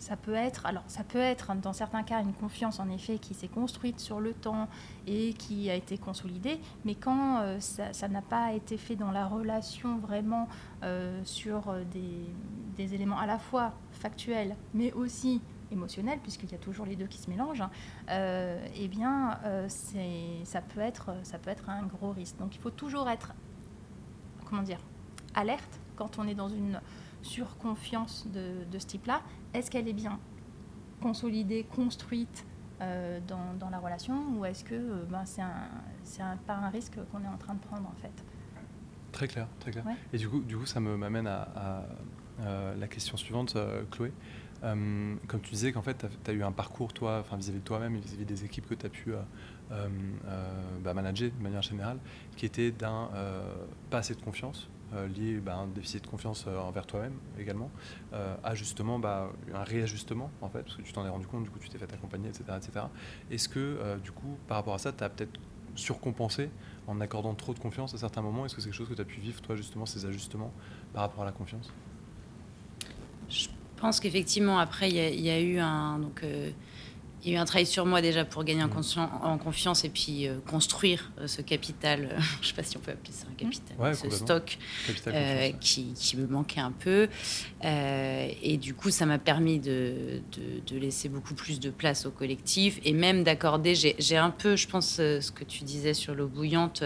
ça peut être, alors ça peut être dans certains cas une confiance en effet qui s'est construite sur le temps et qui a été consolidée, mais quand euh, ça n'a pas été fait dans la relation vraiment sur des, des, éléments à la fois factuels, mais aussi émotionnels, puisqu'il y a toujours les deux qui se mélangent, hein, eh bien ça peut être ça peut être un gros risque. Donc il faut toujours être comment dire alerte quand on est dans une surconfiance de, de ce type-là, est-ce qu'elle est bien consolidée, construite euh, dans, la relation ou est-ce que euh, ben, c'est un, pas un risque qu'on est en train de prendre en fait? Très clair, très clair. Et du coup, du coup ça m'amène à, la question suivante, euh, Chloé. comme tu disais qu'en fait, tu as, eu un parcours, toi, vis-à-vis de toi-même et vis-à-vis des équipes que tu as pu bah, manager de manière générale, qui était d'un pas assez de confiance, euh, lié bah, à un déficit de confiance euh, envers toi-même également, euh, à justement bah, un réajustement en fait, parce que tu t'en es rendu compte, du coup tu t'es fait accompagner, etc. etc. Est-ce que du coup par rapport à ça, tu as peut-être surcompensé en accordant trop de confiance à certains moments? Est-ce que c'est quelque chose que tu as pu vivre toi justement, ces ajustements par rapport à la confiance? Je pense qu'effectivement après il y, a eu un... Donc, il y a eu un travail sur moi déjà pour gagner en, confiance et puis euh, construire euh, ce capital, euh, *laughs* je ne sais pas si on peut appeler ça un capital, ce stock qui, qui, me manquait un peu. et du coup, ça m'a permis de, de, de, laisser beaucoup plus de place au collectif et même d'accorder, j'ai un peu, je pense, ce que tu disais sur l'eau bouillante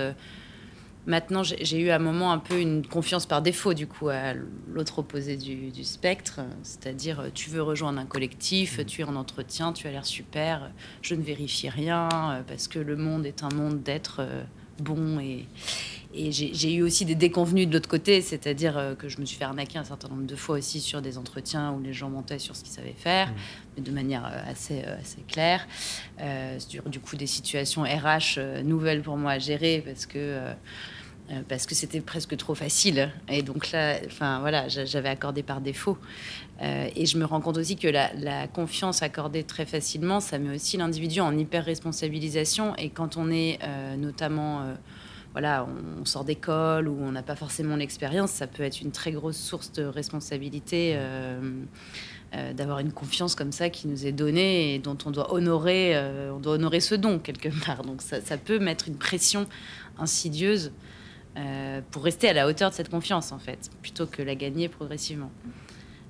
Maintenant, j'ai eu à un moment un peu une confiance par défaut, du coup, à l'autre opposé du, spectre. C'est-à-dire, euh, tu veux rejoindre un collectif, mmh. tu es en entretien, tu as l'air super, je ne vérifie rien, euh, parce que le monde est un monde d'être euh, bon. Et, et j'ai eu aussi des déconvenus de l'autre côté, c'est-à-dire que je me suis fait arnaquer un certain nombre de fois aussi sur des entretiens où les gens mentaient sur ce qu'ils savaient faire, mmh. mais de manière assez, assez claire. du coup, des situations RH nouvelles pour moi à gérer, parce que euh, parce que c'était presque trop facile. Et donc là, enfin voilà, j'avais accordé par défaut. Euh, et je me rends compte aussi que la, confiance accordée très facilement, ça met aussi l'individu en hyper responsabilisation. Et quand on est euh, notamment, voilà, on, sort d'école ou on n'a pas forcément l'expérience, ça peut être une très grosse source de responsabilité. d'avoir une confiance comme ça qui nous est donnée et dont on doit honorer, on doit honorer ce don quelque part. Donc ça peut mettre une pression insidieuse euh, pour rester à la hauteur de cette confiance, en fait, plutôt que la gagner progressivement.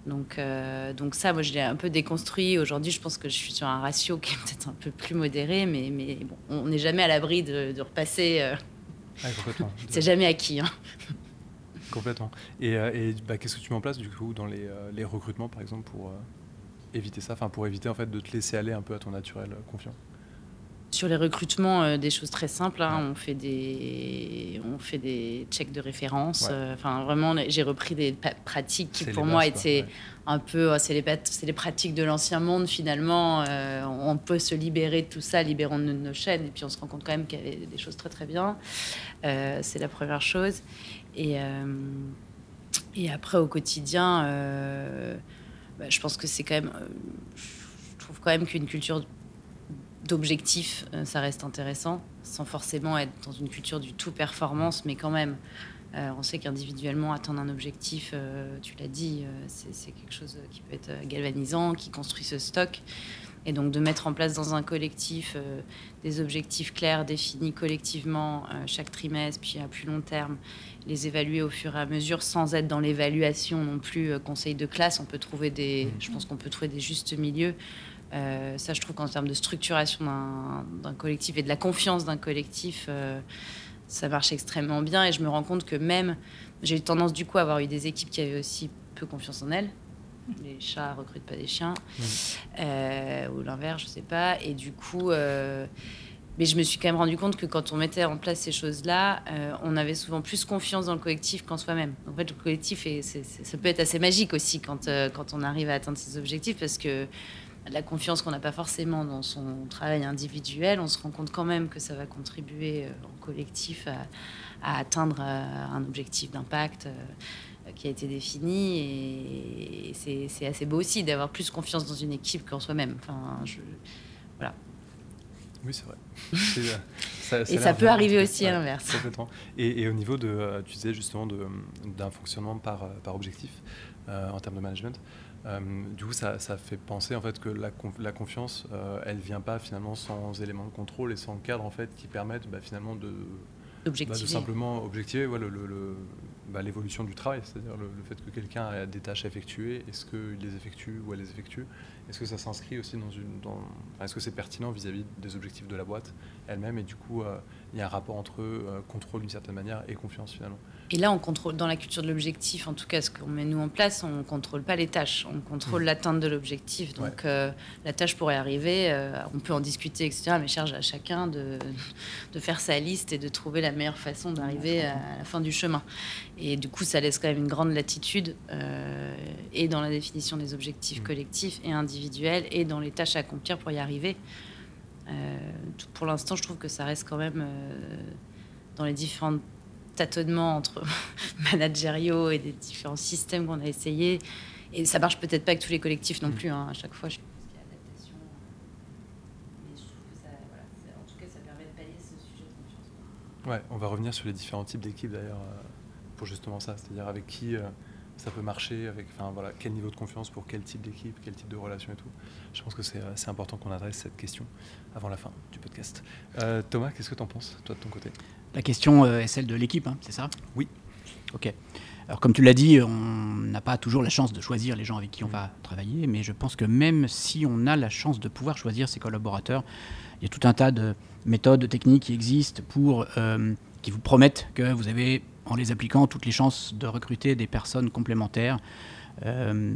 Donc, euh, donc ça, moi, je l'ai un peu déconstruit. Aujourd'hui, je pense que je suis sur un ratio qui est *laughs* peut-être un peu plus modéré, mais, mais bon, on n'est jamais à l'abri de, repasser. Euh... *laughs* C'est jamais acquis. Hein. Complètement. Et, et bah, qu'est-ce que tu mets en place, du coup, dans les, les recrutements, par exemple, pour éviter ça, enfin, pour éviter, en fait, de te laisser aller un peu à ton naturel confiant? Sur les recrutements, euh, des choses très simples. Hein. On, fait des, on fait des checks de référence. Euh, enfin, vraiment, j'ai repris des pratiques qui, pour moi, étaient un peu. Oh, c'est les, les, pratiques de l'ancien monde, finalement. Euh, on peut se libérer de tout ça, libérons nos, nos chaînes. Et puis, on se rend compte quand même qu'il y avait des choses très, très bien. c'est la première chose. Et, et après, au quotidien, bah, je pense que c'est quand même. je trouve quand même qu'une culture d'objectifs, euh, ça reste intéressant, sans forcément être dans une culture du tout performance, mais quand même on sait qu'individuellement, atteindre un objectif, tu l'as dit, c'est quelque chose qui peut être galvanisant, qui construit ce stock. Et donc de mettre en place dans un collectif des objectifs clairs, définis collectivement chaque trimestre, puis à plus long terme, les évaluer au fur et à mesure sans être dans l'évaluation non plus conseil de classe. On peut trouver des, je pense qu'on peut trouver des justes milieux. Euh, ça, je trouve qu'en termes de structuration d'un collectif et de la confiance d'un collectif, euh, ça marche extrêmement bien. Et je me rends compte que même, j'ai eu tendance du coup à avoir eu des équipes qui avaient aussi peu confiance en elles. Les chats recrutent pas des chiens, euh, ou l'inverse, je sais pas. Et du coup, mais je me suis quand même rendu compte que quand on mettait en place ces choses-là, on avait souvent plus confiance dans le collectif qu'en soi-même. En fait, le collectif, et ça peut être assez magique aussi quand, quand on arrive à atteindre ces objectifs, parce que la confiance qu'on n'a pas forcément dans son travail individuel, on se rend compte quand même que ça va contribuer euh, en collectif à, atteindre euh, un objectif d'impact euh, qui a été défini. Et c'est assez beau aussi d'avoir plus confiance dans une équipe qu'en soi-même. Enfin, je, voilà. Oui, c'est vrai. ça, et ça peut arriver aussi à l'inverse. Et, et, au niveau de, tu disais justement d'un fonctionnement par, par objectif en termes de management, euh, du coup, ça, fait penser en fait que la, la confiance, euh, elle vient pas finalement sans éléments de contrôle et sans cadre en fait qui permettent bah, finalement de, bah, de simplement objectiver le, bah, l'évolution du travail, c'est-à-dire le, fait que quelqu'un a des tâches à effectuer, est-ce qu'il les effectue ou elle les effectue Est-ce que ça s'inscrit aussi dans une... Dans, est-ce que c'est pertinent vis-à-vis des objectifs de la boîte elle-même et du coup euh, il y a un rapport entre contrôle d'une certaine manière et confiance finalement? Et là, on contrôle, dans la culture de l'objectif, en tout cas ce qu'on met nous en place, on ne contrôle pas les tâches, on contrôle mmh. l'atteinte de l'objectif. Donc euh, la tâche pourrait arriver, euh, on peut en discuter, etc. Mais charge à chacun de, *laughs* de, faire sa liste et de trouver la meilleure façon d'arriver à, la fin du chemin. Et du coup, ça laisse quand même une grande latitude, euh, et dans la définition des objectifs mmh. collectifs et individuels, et dans les tâches à accomplir pour y arriver. pour l'instant, je trouve que ça reste quand même dans les différentes tâtonnements entre *laughs* managériaux et des différents systèmes qu'on a essayés. Et ça marche peut-être pas avec tous les collectifs non mm. plus. Hein. À chaque fois, je pense qu'il y a adaptation. Mais je trouve que ça, voilà, en tout cas, ça permet de pallier ce sujet de confiance. Ouais, on va revenir sur les différents types d'équipes d'ailleurs euh, pour justement ça, c'est-à-dire avec qui euh, ça peut marcher, avec enfin, voilà, quel niveau de confiance pour quel type d'équipe, quel type de relation et tout. Je pense que c'est euh, important qu'on adresse cette question avant la fin du podcast. Thomas, qu'est-ce que tu en penses, toi de ton côté? La question euh, est celle de l'équipe, hein, c'est ça? Oui. Ok. Alors comme tu l'as dit, on n'a pas toujours la chance de choisir les gens avec qui on va travailler, mais je pense que même si on a la chance de pouvoir choisir ses collaborateurs, il y a tout un tas de méthodes, de techniques qui existent pour euh, qui vous promettent que vous avez, en les appliquant, toutes les chances de recruter des personnes complémentaires. Euh,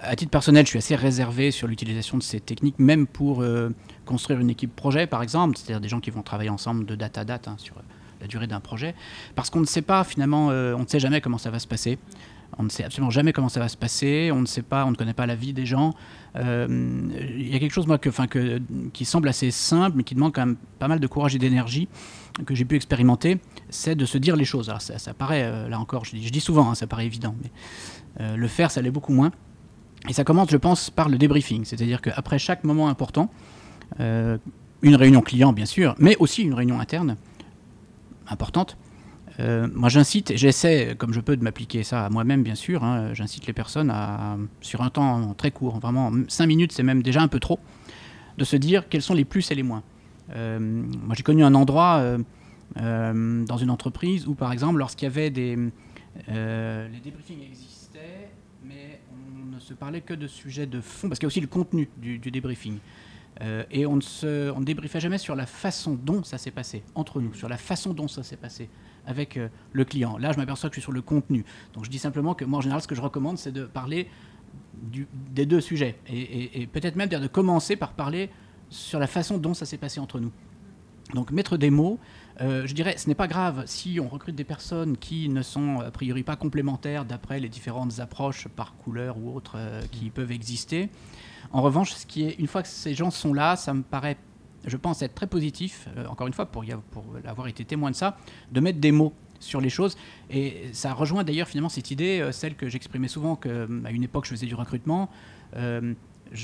à titre personnel, je suis assez réservé sur l'utilisation de ces techniques, même pour construire une équipe projet, par exemple, c'est-à-dire des gens qui vont travailler ensemble de date à date hein, sur la durée d'un projet, parce qu'on ne sait pas finalement, euh, on ne sait jamais comment ça va se passer. On ne sait absolument jamais comment ça va se passer. On ne sait pas, on ne connaît pas la vie des gens. Euh, il y a quelque chose moi que, que, qui semble assez simple, mais qui demande quand même pas mal de courage et d'énergie que j'ai pu expérimenter, c'est de se dire les choses. Alors ça, paraît, euh, là encore, je dis, souvent, hein, ça paraît évident, mais le faire, ça l'est beaucoup moins. Et ça commence, je pense, par le débriefing, c'est-à-dire qu'après chaque moment important, une réunion client bien sûr, mais aussi une réunion interne, importante. Euh, moi, j'incite, j'essaie, comme je peux, de m'appliquer ça à moi-même, bien sûr. Hein, j'incite les personnes à, sur un temps très court, vraiment 5 minutes, c'est même déjà un peu trop, de se dire quels sont les plus et les moins. Euh, moi, j'ai connu un endroit euh, dans une entreprise où, par exemple, lorsqu'il y avait des. les débriefings existaient, mais on ne se parlait que de sujets de fond, parce qu'il y a aussi le contenu du débriefing. Euh, et on ne, se, on débriefait jamais sur la façon dont ça s'est passé, entre nous, sur la façon dont ça s'est passé avec euh, le client. Là, je m'aperçois que je suis sur le contenu. Donc je dis simplement que moi, en général, ce que je recommande, c'est de parler du, des deux sujets. Et, peut-être même de commencer par parler sur la façon dont ça s'est passé entre nous. Donc mettre des mots, euh, je dirais, ce n'est pas grave si on recrute des personnes qui ne sont a priori pas complémentaires d'après les différentes approches par couleur ou autres qui peuvent exister. En revanche, ce qui est, une fois que ces gens sont là, ça me paraît, je pense, être très positif, euh, encore une fois, pour, pour avoir été témoin de ça, de mettre des mots sur les choses. Et ça rejoint d'ailleurs finalement cette idée, euh, celle que j'exprimais souvent, qu'à une époque je faisais du recrutement.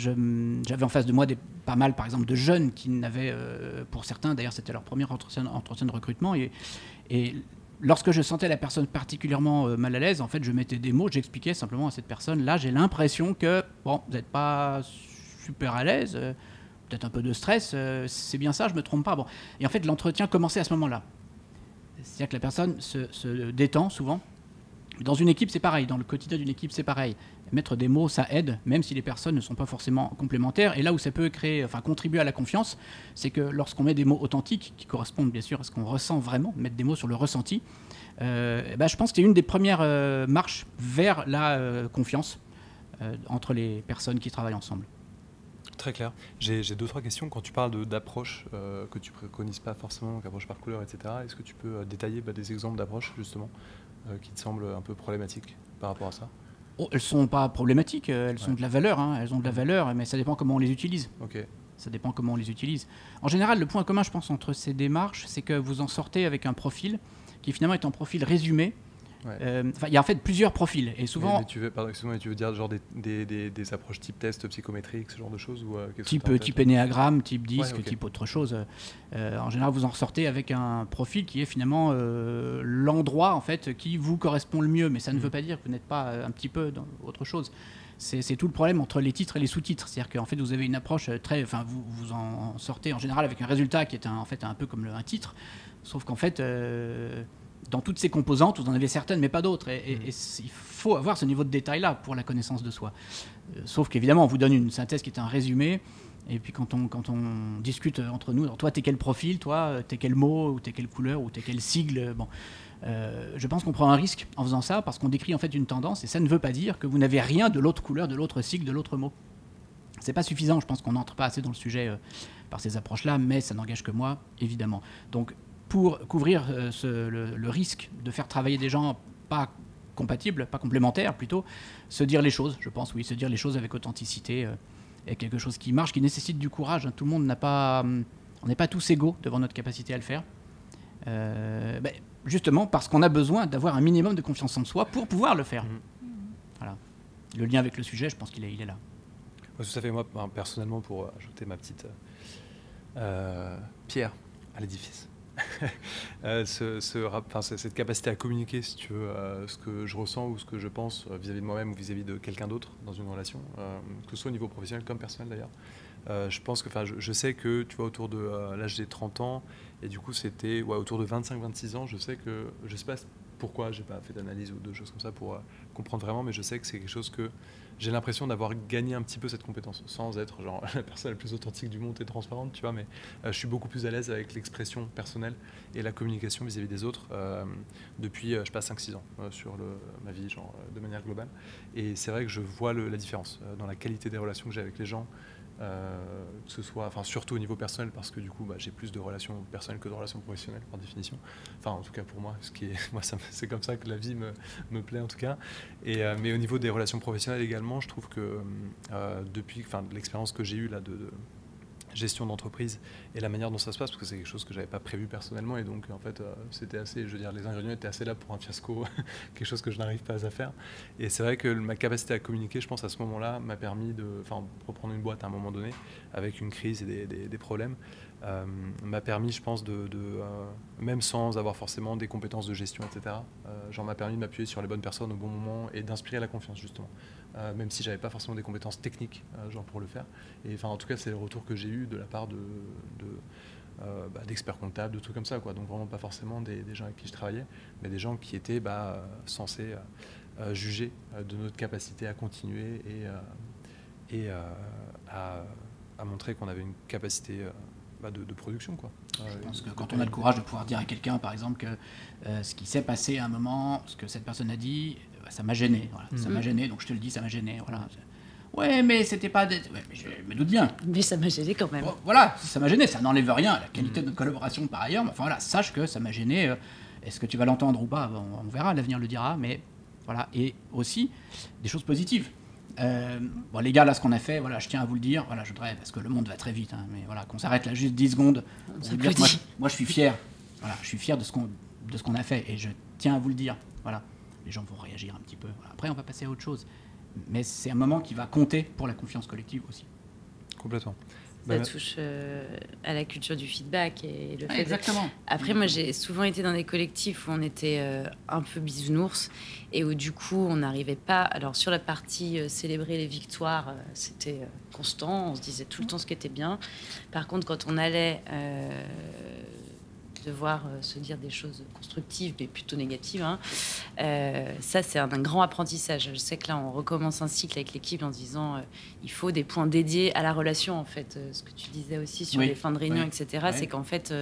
Euh, j'avais en face de moi pas mal, par exemple, de jeunes qui n'avaient, pour certains, d'ailleurs, c'était leur premier entretien, de recrutement. Et, lorsque je sentais la personne particulièrement euh, mal à l'aise, en fait, je mettais des mots, j'expliquais simplement à cette personne, là, j'ai l'impression que, bon, vous n'êtes pas super à l'aise, euh, peut-être un peu de stress, euh, c'est bien ça, je me trompe pas. Bon. Et en fait, l'entretien commençait à ce moment-là. C'est-à-dire que la personne se détend souvent. Dans une équipe, c'est pareil. Dans le quotidien d'une équipe, c'est pareil. Mettre des mots, ça aide, même si les personnes ne sont pas forcément complémentaires. Et là où ça peut créer, enfin, contribuer à la confiance, c'est que lorsqu'on met des mots authentiques, qui correspondent bien sûr à ce qu'on ressent vraiment, mettre des mots sur le ressenti, ben, je pense que c'est une des premières euh, marches vers la euh, confiance entre les personnes qui travaillent ensemble. Très clair. J'ai deux, trois questions. Quand tu parles euh, que tu préconises pas forcément, approche par couleur, etc., est-ce que tu peux détailler bah, des exemples d'approches, justement, qui te semblent un peu problématiques par rapport à ça? Elles sont pas problématiques, euh, elles sont Ouais. de la valeur, hein, elles ont de la valeur, mais ça dépend comment on les utilise. Ça dépend comment on les utilise. En général, le point commun, je pense, entre ces démarches, c'est que vous en sortez avec un profil qui finalement est un profil résumé. Ouais. Euh, il y a en fait plusieurs profils. Et souvent, Mais, mais tu veux, pardon, excuse-moi, mais tu veux dire genre des, des, des- des approches type test psychométrique, ce genre de choses ou euh, que type, tête type énéagramme, type disque, Ouais, type autre chose. Euh, en général, vous en ressortez avec un profil qui est finalement euh, l'endroit en fait qui vous correspond le mieux. Mais ça ne Mhm. veut pas dire que vous n'êtes pas euh, un petit peu dans autre chose. C'est tout le problème entre les titres et les sous-titres. C'est-à-dire qu'en fait, vous avez une approche euh, très. Enfin, vous, vous en sortez en général avec un résultat qui est un, en fait un peu comme le- un titre. Sauf qu'en fait, euh, dans toutes ces composantes, vous en avez certaines, mais pas d'autres. Et, et- et c- il faut avoir ce niveau de détail-là pour la connaissance de soi. Euh, sauf qu'évidemment, on vous donne une synthèse qui est un résumé. Et puis quand on, quand on discute entre nous, alors toi t'es quel profil, toi euh, t'es quel mot, ou t'es quelle couleur, ou t'es quel sigle, euh, bon. Euh, je pense qu'on prend un risque en faisant ça parce qu'on décrit en fait une tendance et ça ne veut pas dire que vous n'avez rien de l'autre couleur, de l'autre sigle, de l'autre mot. C'est pas suffisant, je pense qu'on n'entre pas assez dans le sujet euh, par ces approches-là, mais ça n'engage que moi, évidemment. Donc pour couvrir euh, ce- le, le risque de faire travailler des gens pas compatibles, pas complémentaires plutôt, se dire les choses, je pense, oui, se dire les choses avec authenticité euh, est quelque chose qui marche, qui nécessite du courage. Tout le monde n'a pas, hum, on n'est pas tous égaux devant notre capacité à le faire. Euh, ben, justement parce qu'on a besoin d'avoir un minimum de confiance en soi pour pouvoir le faire. Mhm. Voilà. Le lien avec le sujet, je pense qu'il est, il est là. Ouais, tout à fait. Moi, personnellement, pour ajouter ma petite euh, pierre à l'édifice, *laughs* c'est- cette capacité à communiquer, si tu veux, euh, ce que je ressens ou ce que je pense euh, vis-à-vis de moi-même ou vis-à-vis de quelqu'un d'autre dans une relation, euh, que ce soit au niveau professionnel comme personnel d'ailleurs. Euh, je pense que, enfin, je, sais que, tu vois, autour de euh, l'âge des 30 ans, et du coup, c'était ouais, autour de 25-26 ans, je sais que, je sais pas pourquoi j'ai pas fait d'analyse ou de choses comme ça pour euh, comprendre vraiment, mais je sais que c'est quelque chose que j'ai l'impression d'avoir gagné un petit peu cette compétence, sans être genre *laughs* la personne la plus authentique du monde et transparente, tu vois, mais euh, je suis beaucoup plus à l'aise avec l'expression personnelle et la communication vis-à-vis des autres euh, depuis, euh, je sais pas, 5-6 ans sur ma vie, genre de manière globale. Et c'est vrai que je vois la différence dans la qualité des relations que j'ai avec les gens, euh, que ce soit, enfin surtout au niveau personnel, parce que du coup, bah, j'ai plus de relations personnelles que de relations professionnelles par définition. Enfin, en tout cas pour moi, ce qui est, *laughs* moi, c'est comme ça que la vie me, me plaît en tout cas. Et, euh, mais au niveau des relations professionnelles également, je trouve que euh, depuis, enfin, l'expérience que j'ai eue là de gestion d'entreprise et la manière dont ça se passe, parce que c'est quelque chose que j'avais pas prévu personnellement et donc en fait euh, c'était assez, je veux dire, les ingrédients étaient assez là pour un fiasco, *laughs* quelque chose que je n'arrive pas à faire. Et c'est vrai que ma capacité à communiquer, je pense à ce moment-là, m'a permis de, reprendre une boîte à un moment donné avec une crise et des, des- des problèmes, euh, m'a permis, je pense, de, de, euh, même sans avoir forcément des compétences de gestion, etc. euh, genre m'a permis de m'appuyer sur les bonnes personnes au bon moment et d'inspirer la confiance justement. Euh, même si j'avais pas forcément des compétences techniques euh, genre pour le faire. Et enfin, en tout cas, c'est le retour que j'ai eu de la part de, de, euh, bah, d'experts comptables, de trucs comme ça. Quoi. Donc vraiment pas forcément des, des gens avec qui je travaillais, mais des gens qui étaient bah, censés juger de notre capacité à continuer et, et à, à montrer qu'on avait une capacité bah, de, de production. Quoi. Je pense que quand on a le courage de pouvoir dire à quelqu'un, par exemple, que ce qui s'est passé à un moment, ce que cette personne a dit, ça m'a gêné. Voilà. Ça Mhm. m'a gêné, donc je te le dis, ça m'a gêné. Voilà. Ouais, mais c'était pas. des- Ouais, mais je me doute bien. Mais ça m'a gêné quand même. Bon, voilà, ça m'a gêné, ça n'enlève rien à la qualité de notre collaboration par ailleurs. Mais enfin voilà, sache que ça m'a gêné. euh, Est-ce que tu vas l'entendre ou pas On verra, l'avenir le dira. Mais voilà, et aussi des choses positives. Euh, bon, les gars, là, ce qu'on a fait, voilà, je tiens à vous le dire. Voilà, je voudrais, parce que le monde va très vite, hein, mais voilà, qu'on s'arrête là juste 10 secondes. On pour vous dire que moi, je- moi, je suis fier. Voilà, je suis fier de ce qu'on de ce qu'on a fait et je tiens à vous le dire. Voilà, les gens vont réagir un petit peu. Voilà. Après, on va passer à autre chose. Mais c'est un moment qui va compter pour la confiance collective aussi. Complètement. ça touche euh, à la culture du feedback et le fait exactement. Après, moi, j'ai souvent été dans des collectifs où on était euh, un peu bisounours et où du coup, on n'arrivait pas. Alors, sur la partie euh, célébrer les victoires, c'était constant. On se disait tout le temps ce qui était bien. Par contre, quand on allait devoir euh, se dire des choses constructives, mais plutôt négatives. Hein. Euh, ça, c'est un, grand apprentissage. Je sais que là, on recommence un cycle avec l'équipe en disant euh, il faut des points dédiés à la relation, en fait. ce que tu disais aussi sur les fins de réunion, etc., c'est qu'en fait,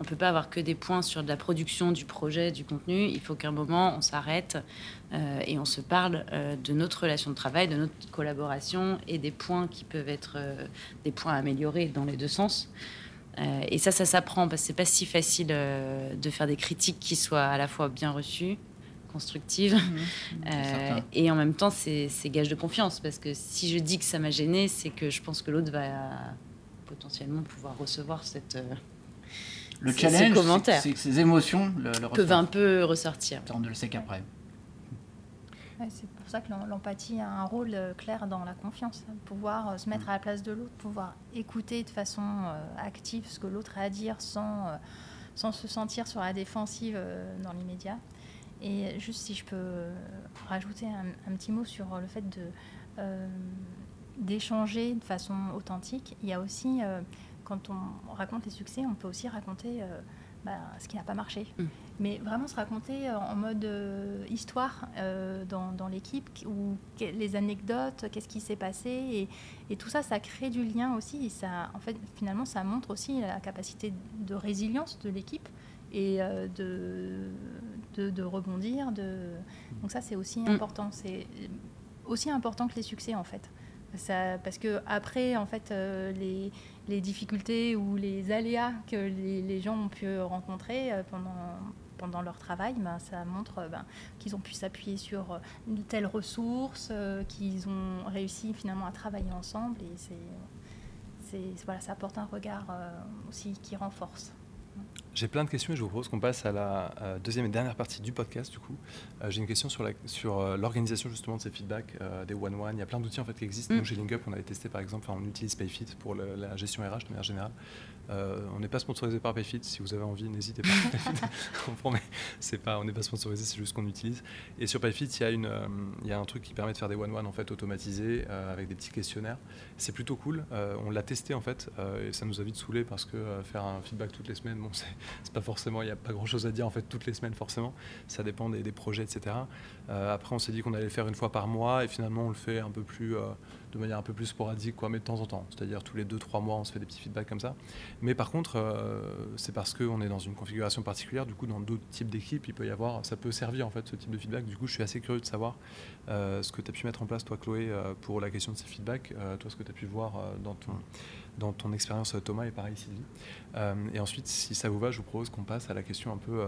on ne peut pas avoir que des points sur de la production, du projet, du contenu. Il faut qu'à un moment, on s'arrête et on se parle de notre relation de travail, de notre collaboration et des points qui peuvent être des points à améliorer dans les deux sens. Euh, et ça, ça s'apprend parce que c'est pas si facile euh, de faire des critiques qui soient à la fois bien reçues, constructives, mhm. *laughs* euh, et en même temps, c'est gage de confiance parce que si je dis que ça m'a gêné, c'est que je pense que l'autre va potentiellement pouvoir recevoir cette le challenge, c'est que ces émotions le, peuvent un peu ressortir. On ne le sait qu'après. c'est pour ça que l'empathie a un rôle euh, clair dans la confiance. Pouvoir euh, se mettre mm. à la place de l'autre, pouvoir écouter de façon euh, active ce que l'autre a à dire sans, sans se sentir sur la défensive dans l'immédiat. Et juste si je peux rajouter un, petit mot sur le fait de d'échanger de façon authentique. Il y a aussi, quand on raconte les succès, on peut aussi raconter bah, ce qui n'a pas marché. Mm. Mais vraiment se raconter euh, en mode euh, histoire euh, dans, l'équipe, ou les anecdotes, qu'est-ce qui s'est passé, et, tout ça, ça crée du lien aussi. Et ça, en fait, finalement, ça montre aussi la capacité de résilience de l'équipe et de, de, rebondir. De... Donc ça, c'est aussi mm. important. C'est aussi important que les succès, en fait. Ça, parce que après, en fait, les, les difficultés ou les aléas que les, gens ont pu rencontrer pendant, pendant leur travail, ben, ça montre euh, ben, qu'ils ont pu s'appuyer sur euh, une telle ressource, qu'ils ont réussi finalement à travailler ensemble et c'est, voilà, ça apporte un regard aussi qui renforce. J'ai plein de questions et je vous propose qu'on passe à la euh, deuxième et dernière partie du podcast. Du coup, euh, j'ai une question sur, la, sur euh, l'organisation justement de ces feedbacks des one-one. Il y a plein d'outils en fait qui existent. Mm. Nous, chez LinkUp, on avait testé par exemple, on utilise PayFit pour la gestion RH de manière générale. Euh, on n'est pas sponsorisé par Payfit. Si vous avez envie, n'hésitez pas. *laughs* *laughs* c'est pas, on n'est pas sponsorisé, c'est juste qu'on utilise. Et sur Payfit, il y a une, euh, il y a un truc qui permet de faire des one-one en fait automatisés euh, avec des petits questionnaires. C'est plutôt cool. on l'a testé en fait et ça nous a vite saoulé parce que faire un feedback toutes les semaines, bon, *laughs* c'est pas forcément, il n'y a pas grand chose à dire en fait toutes les semaines forcément. Ça dépend des, des projets, etc. après, on s'est dit qu'on allait le faire une fois par mois et finalement on le fait un peu plus de manière un peu plus sporadique, quoi, mais de temps en temps. C'est-à-dire tous les 2-3 mois, on se fait des petits feedbacks comme ça. Mais par contre, euh, c'est parce qu'on est dans une configuration particulière. Du coup, dans d'autres types d'équipes, il peut y avoir, ça peut servir en fait ce type de feedback. Du coup, je suis assez curieux de savoir euh, ce que tu as pu mettre en place, toi, Chloé, euh, pour la question de ces feedbacks. toi, ce que tu as pu voir dans ton, dans ton expérience, Thomas, et pareil, Sylvie. et ensuite, si ça vous va, je vous propose qu'on passe à la question un peu.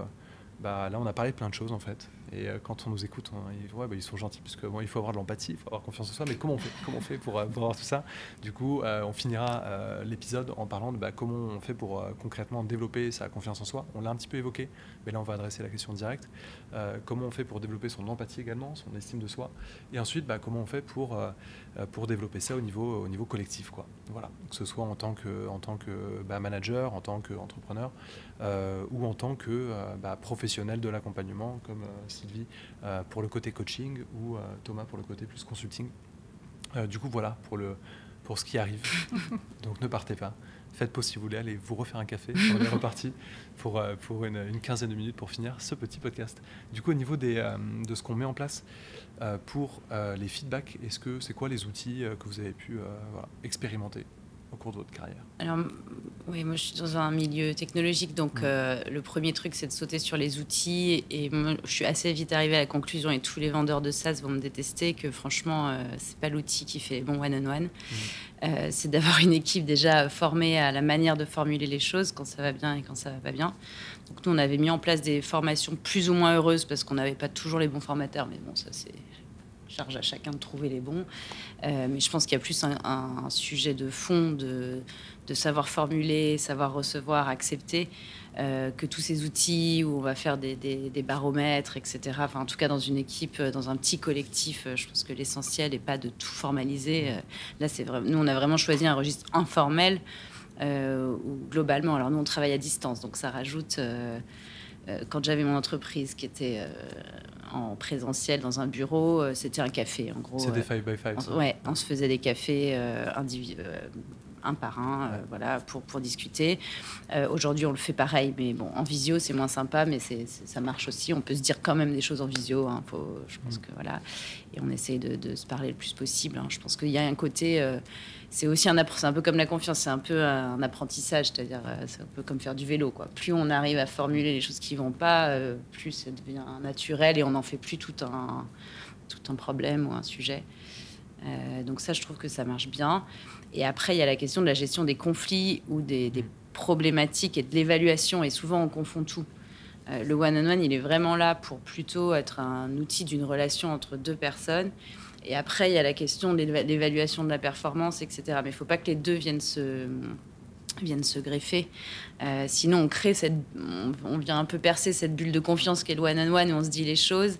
Bah, là, on a parlé de plein de choses en fait. Et euh, quand on nous écoute, bah, ils sont gentils parce que bon, il faut avoir de l'empathie, il faut avoir confiance en soi. Mais comment on fait Comment on fait pour, euh, avoir tout ça? Du coup, euh, on finira l'épisode en parlant de bah, comment on fait pour concrètement développer sa confiance en soi. On l'a un petit peu évoqué, mais là, on va adresser la question directe. comment on fait pour développer son empathie également, son estime de soi? Et ensuite, bah, comment on fait pour, développer ça au niveau, au niveau collectif. Voilà, que ce soit en tant que, en tant que manager, en tant qu'entrepreneur ou en tant que professionnel de l'accompagnement, comme Sylvie euh, pour le côté coaching ou euh, Thomas pour le côté plus consulting. Euh, du coup, voilà pour, le, pour ce qui arrive. *laughs* Donc ne partez pas. Faites pause si vous voulez, allez vous refaire un café. On est reparti pour, pour une, quinzaine de minutes pour finir ce petit podcast. Du coup, au niveau des, de ce qu'on met en place pour les feedbacks, est-ce que c'est quoi les outils que vous avez pu expérimenter au cours de votre carrière? Alors, oui, moi je suis dans un milieu technologique, donc euh, le premier truc c'est de sauter sur les outils. Et moi, je suis assez vite arrivée à la conclusion, et tous les vendeurs de SaaS vont me détester, que franchement, euh, c'est pas l'outil qui fait bon one-on-one. Euh, c'est d'avoir une équipe déjà formée à la manière de formuler les choses quand ça va bien et quand ça va pas bien. Donc nous, on avait mis en place des formations plus ou moins heureuses parce qu'on n'avait pas toujours les bons formateurs, mais bon, ça c'est charge à chacun de trouver les bons. mais je pense qu'il y a plus un, sujet de fond, de, savoir formuler, savoir recevoir, accepter, que tous ces outils où on va faire des, baromètres, etc. Enfin, en tout cas, dans une équipe, dans un petit collectif, je pense que l'essentiel n'est pas de tout formaliser. Là, c'est vrai. Nous, on a vraiment choisi un registre informel. globalement, alors nous on travaille à distance, donc ça rajoute euh, quand j'avais mon entreprise qui était euh, en présentiel dans un bureau, euh, c'était un café en gros. C'était 5 by 5 Ouais, on se faisait des cafés individuels un par un, voilà, pour, pour discuter. Aujourd'hui, on le fait pareil, mais bon, en visio, c'est moins sympa, mais c'est, ça marche aussi. On peut se dire quand même des choses en visio. Hein, faut, je pense mm. que voilà, et on essaye de, de, se parler le plus possible. Hein. Je pense qu'il y a un côté c'est aussi un, c'est un peu comme la confiance, c'est un peu un apprentissage, c'est-à-dire euh, c'est un peu comme faire du vélo. Quoi. Plus on arrive à formuler les choses qui vont pas, euh, plus ça devient naturel et on n'en fait plus tout un, tout un problème ou un sujet. Euh, donc ça, je trouve que ça marche bien. Et après, il y a la question de la gestion des conflits ou des, problématiques et de l'évaluation. Et souvent, on confond tout. le one-on-one, il est vraiment là pour plutôt être un outil d'une relation entre deux personnes. Et après, il y a la question de l'évaluation de la performance, etc. Mais il ne faut pas que les deux viennent se, viennent se greffer. Euh, sinon, on crée cette, on, vient un peu percer cette bulle de confiance qu'est le one-on-one où on se dit les choses.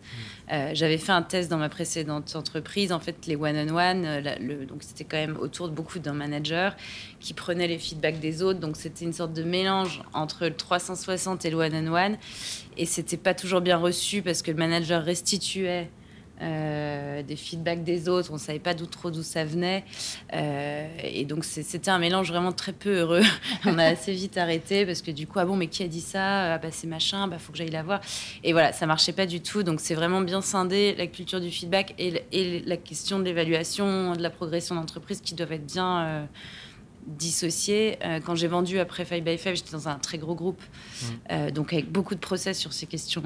Euh, j'avais fait un test dans ma précédente entreprise. En fait, les one-on-one, euh, donc c'était quand même autour de beaucoup d'un manager qui prenait les feedbacks des autres. Donc c'était une sorte de mélange entre le 360 et le one-on-one. Et c'était pas toujours bien reçu parce que le manager restituait euh, des feedbacks des autres, on ne savait pas d'où trop d'où ça venait. Euh, et donc c'était un mélange vraiment très peu heureux. *laughs* on a assez vite arrêté parce que du coup, ah bon, mais qui a dit ça? Ah bah c'est machin, bah faut que j'aille la voir. Et voilà, ça marchait pas du tout. Donc c'est vraiment bien scindé la culture du feedback et, et la question de l'évaluation, de la progression d'entreprise qui doivent être bien. Euh, dissociées. quand j'ai vendu après 5 by 5, j'étais dans un très gros groupe, mmh. donc avec beaucoup de process sur ces questions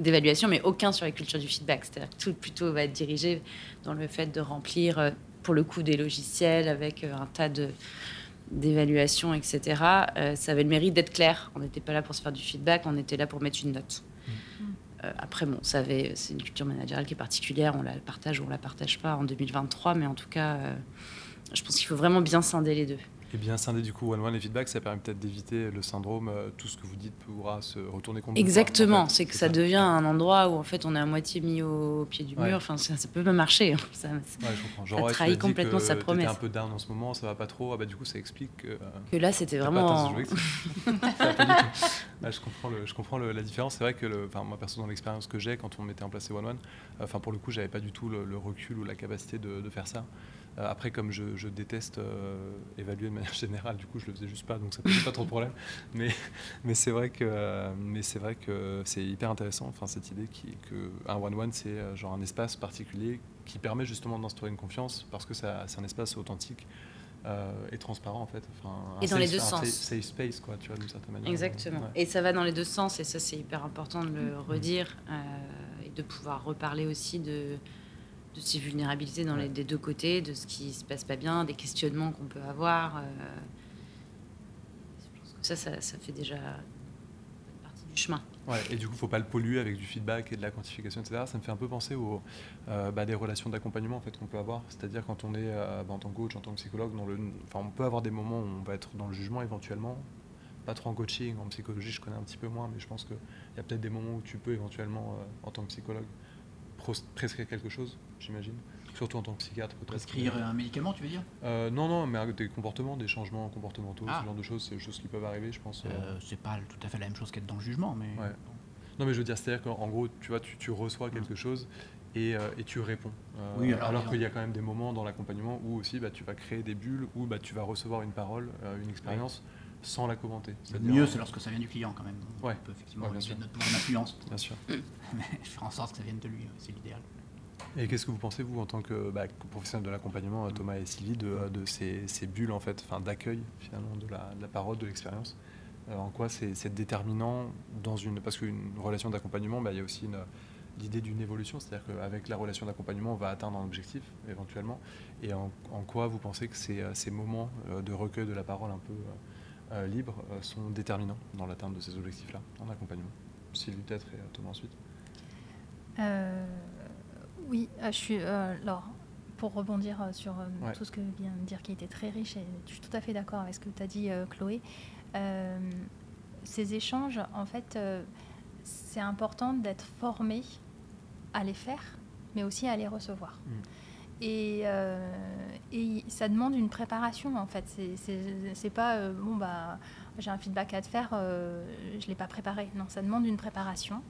d'évaluation, mais aucun sur la culture du feedback. C'est-à-dire que tout plutôt va être dirigé dans le fait de remplir, euh, pour le coup, des logiciels avec euh, un tas de d'évaluation, etc. Euh, ça avait le mérite d'être clair. On n'était pas là pour se faire du feedback, on était là pour mettre une note. Mm. après, bon, c'est une culture managériale qui est particulière, on la partage ou on la partage pas en 2023, mais en tout cas, je pense qu'il faut vraiment bien scinder les deux. Et bien scinder du coup one-one les feedbacks, ça permet peut-être d'éviter le syndrome, euh, tout ce que vous dites pourra se retourner contre Exactement, c'est que ça, devient un endroit où en fait on est à moitié mis au pied du mur, enfin ça, peut même marcher. Hein. Ça, ouais, je comprends. Genre, trahit complètement sa promesse. un peu down en ce moment, ça va pas trop, ah bah du coup ça explique que... que là c'était vraiment... *laughs* je comprends, le, je comprends la différence, c'est vrai que le, moi perso dans l'expérience que j'ai quand on mettait en place ces one-one, enfin pour le coup j'avais pas du tout le, recul ou la capacité de, de faire ça. Euh, après, comme je, déteste euh, évaluer de manière *laughs* générale, du coup, je le faisais juste pas, donc ça posait pas trop de problème. *laughs* Mais, mais c'est vrai que, mais c'est vrai que c'est hyper intéressant. Enfin, cette idée qui, que un one-one, c'est euh, genre un espace particulier qui permet justement d'instaurer une confiance parce que c'est un espace authentique. et transparent en fait. Enfin, et dans les deux sens. Safe space, quoi, tu vois, d'une certaine manière. Exactement. Et ça va dans les deux sens, et ça, c'est hyper important de le redire et de pouvoir reparler aussi de, de ces vulnérabilités dans les, des deux côtés, de ce qui se passe pas bien, des questionnements qu'on peut avoir. Euh, ça, ça, fait déjà partie du chemin. Ouais, et du coup, il ne faut pas le polluer avec du feedback et de la quantification, etc. Ça me fait un peu penser aux euh, bah, des relations d'accompagnement en fait, qu'on peut avoir. C'est-à-dire quand on est euh, bah, en tant que coach, en tant que psychologue, dans le, on peut avoir des moments où on va être dans le jugement éventuellement. Pas trop en coaching, en psychologie, je connais un petit peu moins, mais je pense qu'il y a peut-être des moments où tu peux éventuellement, en tant que psychologue, prescrire quelque chose, j'imagine. Surtout en tant que psychiatre, Prescrire un médicament, tu veux dire? Euh, Non, non, mais des comportements, des changements comportementaux, ah. ce genre de choses, c'est des choses qui peuvent arriver, je pense. Euh. Euh, c'est pas tout à fait la même chose qu'être dans le jugement, mais. Non, mais je veux dire, c'est-à-dire qu'en gros, tu vois, tu, reçois quelque mm. chose et, et, tu réponds. oui, alors, qu'il y a quand même des moments dans l'accompagnement où aussi bah, tu vas créer des bulles, où bah, tu vas recevoir une parole, une expérience sans la commenter. Le mieux, c'est lorsque ça vient du client quand même. Ouais. On peut effectivement ouais, notre pouvoir d'influence. *laughs* Bien sûr. *laughs* Mais faire en sorte que ça vienne de lui, c'est l'idéal. Et qu'est-ce que vous pensez, vous, en tant que bah, professionnel de l'accompagnement, Thomas et Sylvie, de, de ces, ces, bulles en fait, d'accueil finalement de la, de la, parole, de l'expérience euh, En quoi c'est déterminant dans une... Parce qu'une relation d'accompagnement, bah, il y a aussi l'idée d'une évolution, c'est-à-dire qu'avec la relation d'accompagnement, on va atteindre un objectif éventuellement. Et en, quoi vous pensez que ces, ces, moments euh, de recueil de la parole un peu euh, libre sont déterminants dans l'atteinte de ces objectifs-là en accompagnement Sylvie peut-être et Thomas ensuite Oui, je suis. alors, pour rebondir sur tout ce que vient de dire qui était très riche, et je suis tout à fait d'accord avec ce que tu as dit, Chloé. ces échanges, en fait, c'est important d'être formé à les faire, mais aussi à les recevoir. Mm. Et, et, ça demande une préparation en fait. C'est pas bon bah j'ai un feedback à te faire, je l'ai pas préparé. Non, ça demande une préparation.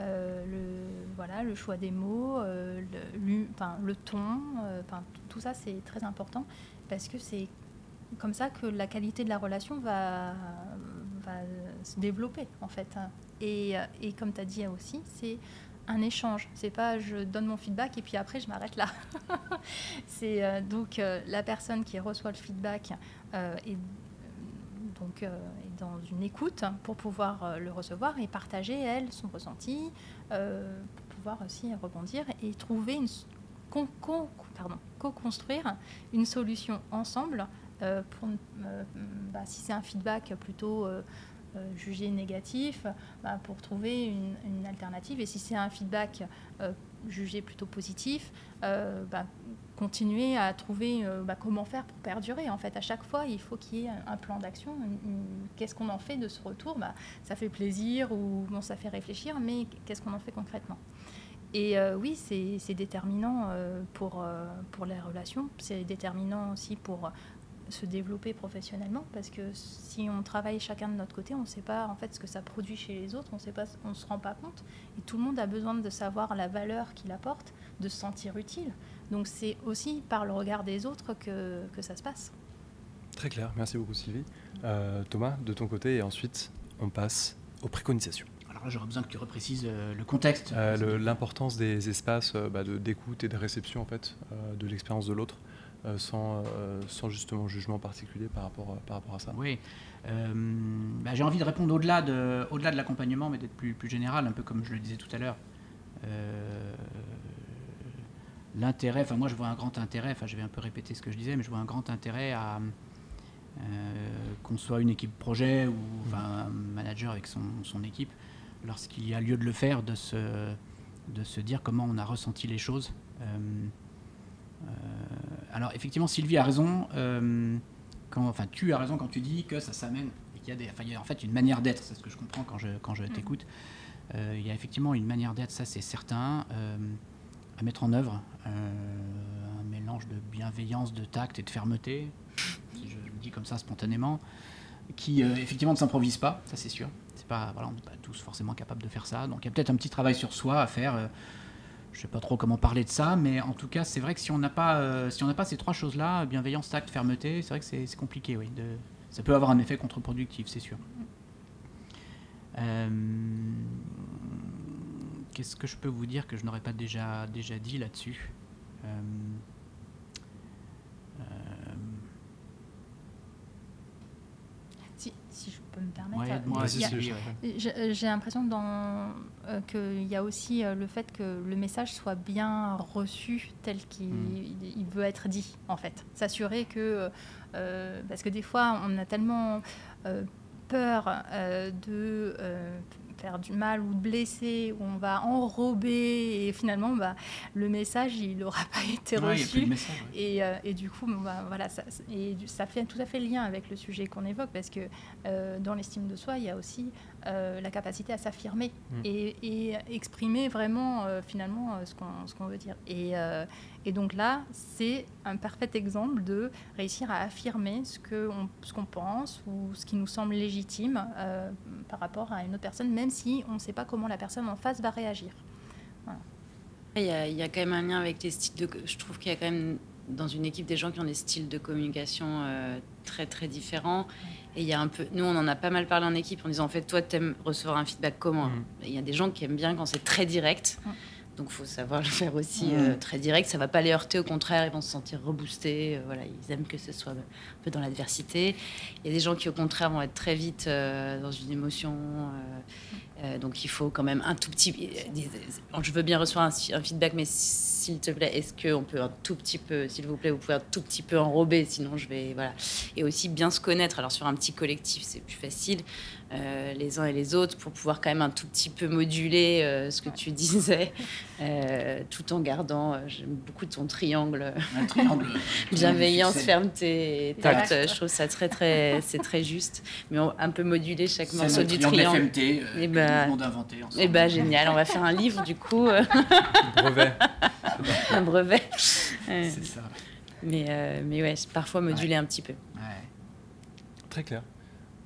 Euh, le, voilà, le choix des mots, euh, le, ton, euh, tout ça c'est très important parce que c'est comme ça que la qualité de la relation va, va se développer en fait. Et, et comme tu as dit aussi, c'est un échange. C'est pas je donne mon feedback et puis après je m'arrête là. *laughs* c'est donc la personne qui reçoit le feedback est donc dans une écoute pour pouvoir euh, le recevoir et partager, elle, son ressenti, euh, pour pouvoir aussi rebondir et trouver une co-construire une solution ensemble euh, pour, bah, si c'est un feedback plutôt jugé négatif, bah, pour trouver une, alternative. Et si c'est un feedback jugé plutôt positif, bah, continuer à trouver euh, bah, comment faire pour perdurer. En fait, à chaque fois, il faut qu'il y ait un, plan d'action. Qu'est-ce qu'on en fait de ce retour Ça fait plaisir ou bon, ça fait réfléchir, mais qu'est-ce qu'on en fait concrètement? Et euh, oui, c'est déterminant euh, pour, pour les relations. C'est déterminant aussi pour se développer professionnellement parce que si on travaille chacun de notre côté, on ne sait pas en fait ce que ça produit chez les autres, on ne pas, on se rend pas compte. Et tout le monde a besoin de savoir la valeur qu'il apporte, de se sentir utile. Donc c'est aussi par le regard des autres que, que, ça se passe. Très clair, merci beaucoup Sylvie. Euh, Thomas, de ton côté, et ensuite on passe aux préconisations. Alors là, j'aurais besoin que tu reprécises euh, le contexte. Euh, l'importance des espaces bah, d'écoute et de réception en fait, de l'expérience de l'autre. Sans, sans justement jugement particulier par rapport, par rapport à ça. Oui, bah, j'ai envie de répondre au-delà de, au -delà de l'accompagnement, mais d'être plus, plus général, un peu comme je le disais tout à l'heure l'intérêt, enfin moi je vois un grand intérêt, enfin je vais un peu répéter ce que je disais, mais je vois un grand intérêt à euh, qu'on soit une équipe projet ou enfin, un manager avec son, son équipe, lorsqu'il y a lieu de le faire, de se, de se dire comment on a ressenti les choses. Euh, euh, alors effectivement Sylvie a raison, quand, enfin tu as raison quand tu dis que ça s'amène et qu'il y a des, enfin, il y a en fait une manière d'être, c'est ce que je comprends quand je, quand je mmh. t'écoute. il y a effectivement une manière d'être, ça c'est certain à mettre en œuvre euh, un mélange de bienveillance, de tact et de fermeté, si je le dis comme ça spontanément, qui euh, effectivement ne s'improvise pas, ça c'est sûr. C'est pas, voilà, on n'est pas tous forcément capables de faire ça. Donc il y a peut-être un petit travail sur soi à faire. Euh, je ne sais pas trop comment parler de ça, mais en tout cas, c'est vrai que si on n'a pas, si on n'a pas ces trois choses-là, bienveillance, tact, fermeté, c'est vrai que c'est compliqué. Oui, de, ça peut avoir un effet contre-productif, c'est sûr. Euh, qu'est-ce que je peux vous dire que je n'aurais pas déjà, déjà dit là-dessus? Euh, euh, si, si, je peux me permettre, j'ai l'impression euh, qu'il y a aussi le fait que le message soit bien reçu tel qu'il hmm. veut être dit, en fait. S'assurer que, parce que des fois, on a tellement peur de faire du mal ou de blesser, où on va enrober et finalement bah, le message il n'aura pas *laughs* été reçu. et, euh, et, du coup, bah, voilà, ça, et ça fait tout à fait lien avec le sujet qu'on évoque parce que euh, dans l'estime de soi, il y a aussi euh, la capacité à s'affirmer mm. et, exprimer vraiment finalement ce qu'on veut dire. Et, et donc là, c'est un parfait exemple de réussir à affirmer ce qu'on ce qu'on pense ou ce qui nous semble légitime euh, par rapport à une autre personne, même si on ne sait pas comment la personne en face va réagir. Il, y a, il, y a, quand même un lien avec les styles de... Je trouve qu'il y a quand même dans une équipe des gens qui ont des styles de communication euh, très très différents. Et il y a un peu, nous on en a pas mal parlé en équipe en disant en fait toi tu aimes recevoir un feedback comment mmh. Il y a des gens qui aiment bien quand c'est très direct. Donc il faut savoir le faire aussi euh, très direct. Ça va pas les heurter, au contraire, ils vont se sentir reboostés. Euh, voilà, ils aiment que ce soit un peu dans l'adversité. Il y a des gens qui, au contraire, vont être très vite euh, dans une émotion. donc il faut quand même un tout petit. je veux bien recevoir un, feedback, mais s'il te plaît, est-ce qu'on peut un tout petit peu, s'il vous plaît, vous pouvez un tout petit peu enrober, sinon je vais, voilà. Et aussi bien se connaître. Alors sur un petit collectif, c'est plus facile. Euh, les uns et les autres pour pouvoir quand même un tout petit peu moduler euh, ce que tu *laughs* disais, euh, tout en gardant, j'aime beaucoup ton triangle, Un triangle. *laughs* bienveillance, fermeté, et tact. Je trouve ça très très, c'est très juste, mais on- un peu moduler chaque morceau du triangle triangle. FMT, euh, Eh que ben- tout le monde a inventé ensemble. Et bah génial, on va faire un livre du coup, Brevet. *laughs* un brevet. C'est ça. mais euh, mais ouais, parfois moduler un petit peu. Ouais. Très clair.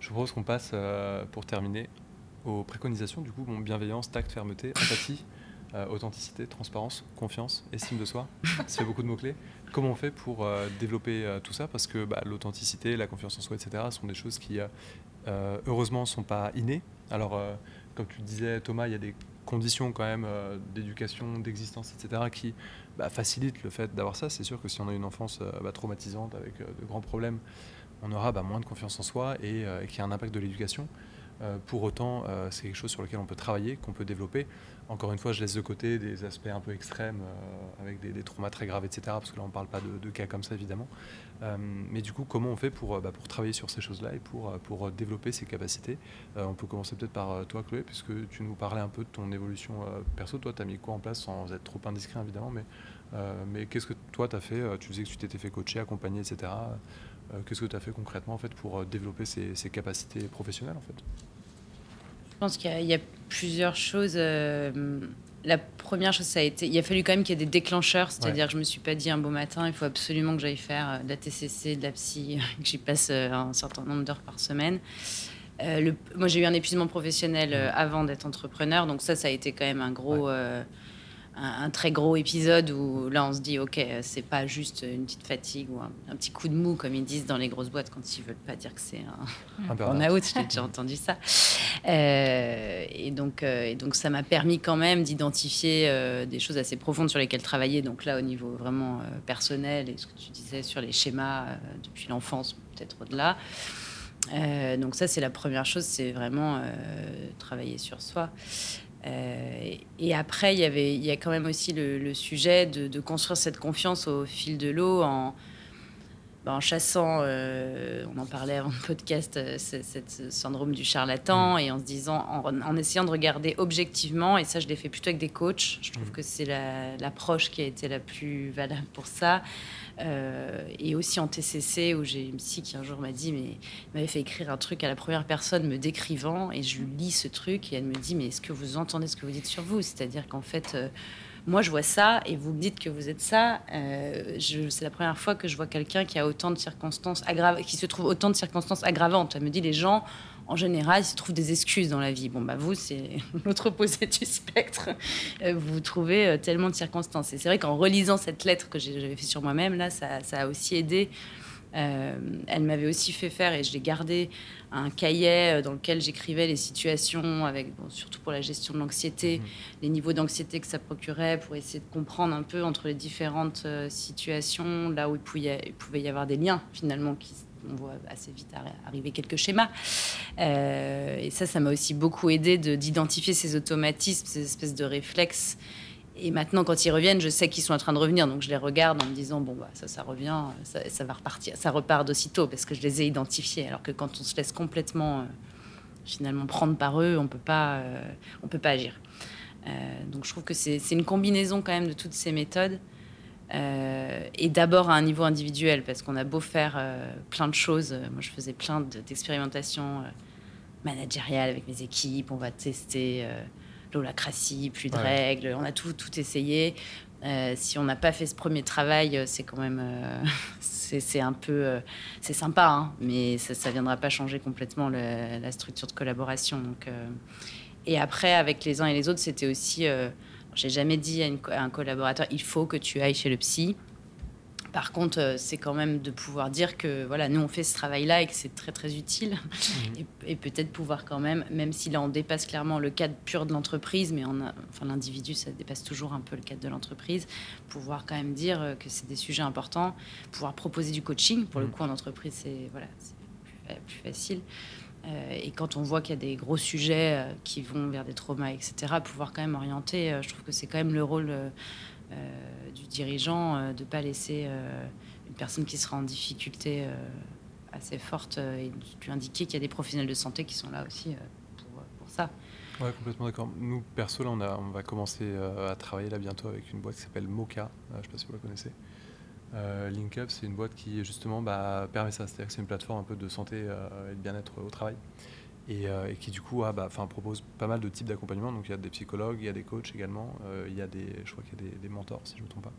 Je propose qu'on passe, euh, pour terminer, aux préconisations. Du coup, bon, bienveillance, tact, fermeté, empathie, euh, authenticité, transparence, confiance, estime de soi. Fait beaucoup de mots-clés. Comment on fait pour euh, développer tout ça? Parce que bah, l'authenticité, la confiance en soi, etc., sont des choses qui, heureusement, ne sont pas innées. Alors, comme tu disais, Thomas, il y a des conditions quand même d'éducation, d'existence, etc., qui bah, facilitent le fait d'avoir ça. C'est sûr que si on a une enfance bah, traumatisante avec de grands problèmes, on aura bah, moins de confiance en soi et, euh, et qu'il y a un impact de l'éducation. Euh, pour autant, euh, c'est quelque chose sur lequel on peut travailler, qu'on peut développer. Encore une fois, je laisse de côté des aspects un peu extrêmes, euh, avec des, traumas très graves, etc., parce que là, on ne parle pas de, cas comme ça, évidemment. Mais du coup, comment on fait pour, bah, travailler sur ces choses-là et pour, développer ces capacités? On peut commencer peut-être par toi, Chloé, puisque tu nous parlais un peu de ton évolution perso. Toi, tu as mis quoi en place sans être trop indiscret, évidemment, mais, mais qu'est-ce que toi, tu as fait Tu disais que tu t'étais fait coacher, accompagner, etc. Euh, Qu'est-ce que tu as fait concrètement en fait, pour euh, développer ces, ces capacités professionnelles en fait? Je pense qu'il y, a- il y a plusieurs choses. euh, la première chose, ça a été. Il a fallu quand même qu'il y ait des déclencheurs, c'est-à-dire que je me suis pas dit un beau matin, il faut absolument que j'aille faire de la TCC, de la psy, *laughs* que j'y passe un certain nombre d'heures par semaine. Euh, le- moi, j'ai eu un épuisement professionnel avant d'être entrepreneur, donc ça, ça a été quand même un gros. euh, un, un très gros épisode où là on se dit ok c'est pas juste une petite fatigue ou un, un petit coup de mou comme ils disent dans les grosses boîtes quand ils veulent pas dire que c'est un, burn-out. out, j'ai déjà entendu ça. Euh, et, donc, euh, et donc, ça m'a permis quand même d'identifier euh, des choses assez profondes sur lesquelles travailler. Donc là, au niveau vraiment personnel, et ce que tu disais sur les schémas depuis l'enfance, peut-être au-delà. Donc ça, c'est la première chose, c'est vraiment travailler sur soi. Euh, et après, il y avait, il y a quand même aussi le, le sujet de, de construire cette confiance au fil de l'eau en, ben, en chassant, euh, on en parlait avant le podcast, euh, ce syndrome du charlatan, et en se disant, en, en essayant de regarder objectivement, et ça je l'ai fait plutôt avec des coachs, je trouve Mhm. que c'est la- l'approche qui a été la plus valable pour ça, Euh, et aussi en TCC, où j'ai une psy qui un jour m'a dit, mais m'avait fait écrire un truc à la première personne me décrivant, et je lis ce truc, et elle me dit, mais est-ce que vous entendez ce que vous dites sur vous? C'est-à-dire qu'en fait... euh, moi, je vois ça et vous me dites que vous êtes ça. Euh, c'est la première fois que je vois quelqu'un qui a autant de circonstances aggravantes, qui se trouve autant de circonstances aggravantes. Elle me dit les gens, en général, ils se trouvent des excuses dans la vie. Bon, bah vous, c'est *laughs* l'autre opposé du spectre. Euh, vous trouvez euh, tellement de circonstances. Et c'est vrai qu'en relisant cette lettre que j'avais fait sur moi-même, là, ça, ça a aussi aidé. Euh, elle m'avait aussi fait faire, et je l'ai gardé, un cahier dans lequel j'écrivais les situations, avec, bon, surtout pour la gestion de l'anxiété, les niveaux d'anxiété que ça procurait, pour essayer de comprendre un peu entre les différentes situations, là où pouvait, il pouvait y avoir des liens finalement qui on voit assez vite arri- arriver quelques schémas. Euh, et ça, ça m'a aussi beaucoup aidé de- d'identifier ces automatismes, ces espèces de réflexes. Et maintenant, quand ils reviennent, je sais qu'ils sont en train de revenir, donc je les regarde en me disant bon bah ça, ça revient, ça, va repartir, ça repart d'aussitôt parce que je les ai identifiés. Alors que quand on se laisse complètement euh, finalement prendre par eux, on peut euh, on peut pas agir. Donc je trouve que c'est une combinaison quand même de toutes ces méthodes. Euh, et d'abord à un niveau individuel, parce qu'on a beau faire euh, plein de choses. Moi, je faisais plein de- d'expérimentations euh, managériales avec mes équipes. On va tester l'holacratie, plus de Ouais. règles. On a tout, tout essayé. Si on n'a pas fait ce premier travail, c'est quand même, *laughs* c'est un peu, c'est sympa, hein, mais ça, ça viendra pas changer complètement le- la structure de collaboration. Donc, et après, avec les uns et les autres, c'était aussi, j'ai jamais dit à, une co- à un collaborateur, il faut que tu ailles chez le psy. Par contre, euh, c'est quand même de pouvoir dire que voilà, nous on fait ce travail-là et que c'est très très utile. Et, et peut-être pouvoir quand même, même si là on dépasse clairement le cadre pur de l'entreprise, mais on a, enfin l'individu ça dépasse toujours un peu le cadre de l'entreprise, pouvoir quand même dire euh, que c'est des sujets importants, pouvoir proposer du coaching. Pour le Mhm. coup en entreprise c'est voilà, plus, plus facile. Euh, et quand on voit qu'il y a des gros sujets euh, qui vont vers des traumas, etc., pouvoir quand même orienter, euh, je trouve que c'est quand même le rôle du dirigeant de ne pas laisser une personne qui sera en difficulté assez forte et lui indiquer qu'il y a des professionnels de santé qui sont là aussi pour, ça. Ouais, complètement d'accord. Nous, perso, là, on, on va commencer à travailler là bientôt avec une boîte qui s'appelle Mocha. Je ne sais pas si vous la connaissez. Euh, LinkUp, c'est une boîte qui justement bah, permet ça. C'est-à-dire que c'est une plateforme un peu de santé et de bien-être au travail. Et, qui du coup bah, propose pas mal de types d'accompagnement. Donc il y a des psychologues, il y a des coachs également, il y a des, je crois qu'il y a des, des mentors si je ne me trompe pas.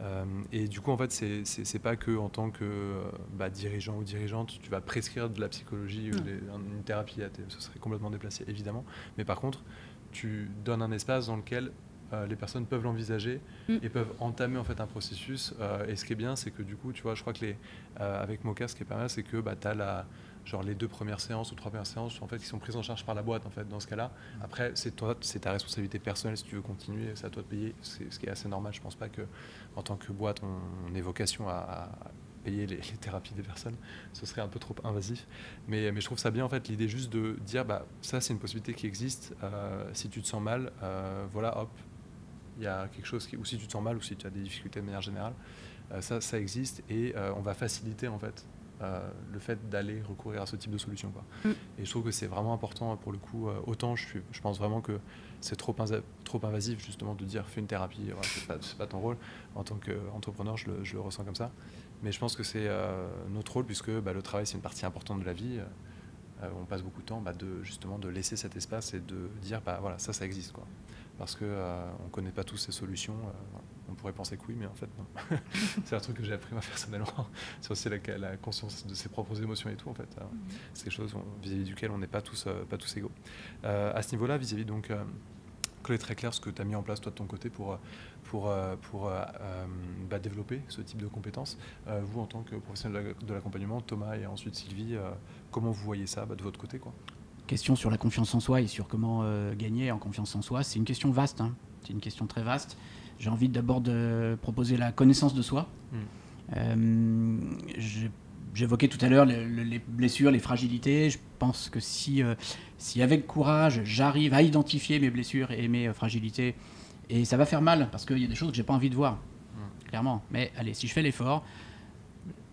Euh, et du coup, en fait, c'est pas que en tant que euh, bah, dirigeant ou dirigeante, tu vas prescrire de la psychologie ou une thérapie. Ce serait complètement déplacé, évidemment. Mais par contre, tu donnes un espace dans lequel euh, les personnes peuvent l'envisager mm. et peuvent entamer en fait un processus. et ce qui est bien, c'est que du coup, tu vois, je crois que les, avec Mocha, ce qui est pas mal, c'est que bah, tu as la, genre les deux premières séances ou trois premières séances en fait qui sont prises en charge par la boîte en fait dans ce cas-là. Après c'est toi c'est ta responsabilité personnelle si tu veux continuer, c'est à toi de payer, c'est ce qui est assez normal. Je pense pas que en tant que boîte on, ait vocation à, payer les, thérapies des personnes, ce serait un peu trop invasif. Mais, mais je trouve ça bien en fait l'idée juste de dire bah ça c'est une possibilité qui existe. Euh, si tu te sens mal, euh, voilà hop, il y a quelque chose qui ou si tu te sens mal ou si tu as des difficultés de manière générale, euh, ça ça existe et on va faciliter en fait euh, le fait d'aller recourir à ce type de solution. Quoi. Mm. Et je trouve que c'est vraiment important pour le coup. Euh, autant je, je, pense vraiment que c'est trop, trop invasif justement de dire fais une thérapie, voilà, c'est pas, pas, ton rôle. En tant qu'entrepreneur, je le, je le, ressens comme ça. Mais je pense que c'est euh, notre rôle puisque bah, le travail c'est une partie importante de la vie. on passe beaucoup de temps bah, de, justement de laisser cet espace et de dire bah, voilà ça ça existe. Quoi. Parce qu'on ne connaît pas tous ces solutions. On pourrait penser que oui, mais en fait, non. *laughs* c'est un truc que j'ai appris moi personnellement. *laughs* C'est aussi la, conscience de ses propres émotions et tout, en fait. Mhm. C'est quelque chose vis-à-vis duquel on n'est pas tous, euh, pas tous égaux. Euh, à ce niveau-là, vis-à-vis donc. Euh, est très clair ce que tu as mis en place toi de ton côté pour, pour, pour bah, développer ce type de compétences. vous, en tant que professionnel de l'accompagnement, Thomas et ensuite Sylvie, comment vous voyez ça bah, de votre côté quoi? Question sur la confiance en soi et sur comment gagner en confiance en soi, c'est une question vaste. Hein. C'est une question très vaste j'ai envie d'abord de proposer la connaissance de soi. Hmm. Euh, j'évoquais tout à l'heure les, blessures, les fragilités. Je pense que si, euh, si avec courage, j'arrive à identifier mes blessures et mes euh, fragilités, et ça va faire mal, parce qu'il y a des choses que j'ai pas envie de voir, hmm. clairement. Mais allez, si je fais l'effort,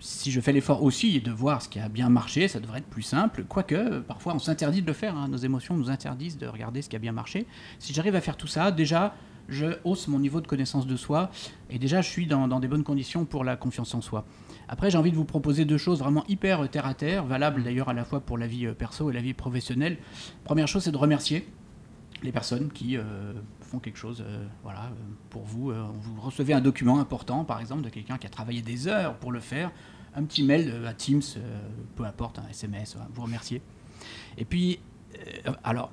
si je fais l'effort aussi de voir ce qui a bien marché, ça devrait être plus simple. Quoique, parfois, on s'interdit de le faire. Hein. Nos émotions nous interdisent de regarder ce qui a bien marché. Si j'arrive à faire tout ça, déjà, je hausse mon niveau de connaissance de soi et déjà je suis dans, des bonnes conditions pour la confiance en soi. Après, j'ai envie de vous proposer deux choses vraiment hyper terre à terre, valables d'ailleurs à la fois pour la vie euh, perso et la vie professionnelle. Première chose, c'est de remercier les personnes qui euh, font quelque chose euh, voilà, pour vous. vous recevez un document important, par exemple, de quelqu'un qui a travaillé des heures pour le faire, un petit mail à Teams, peu importe, un SMS, vous remercier. Et puis, alors,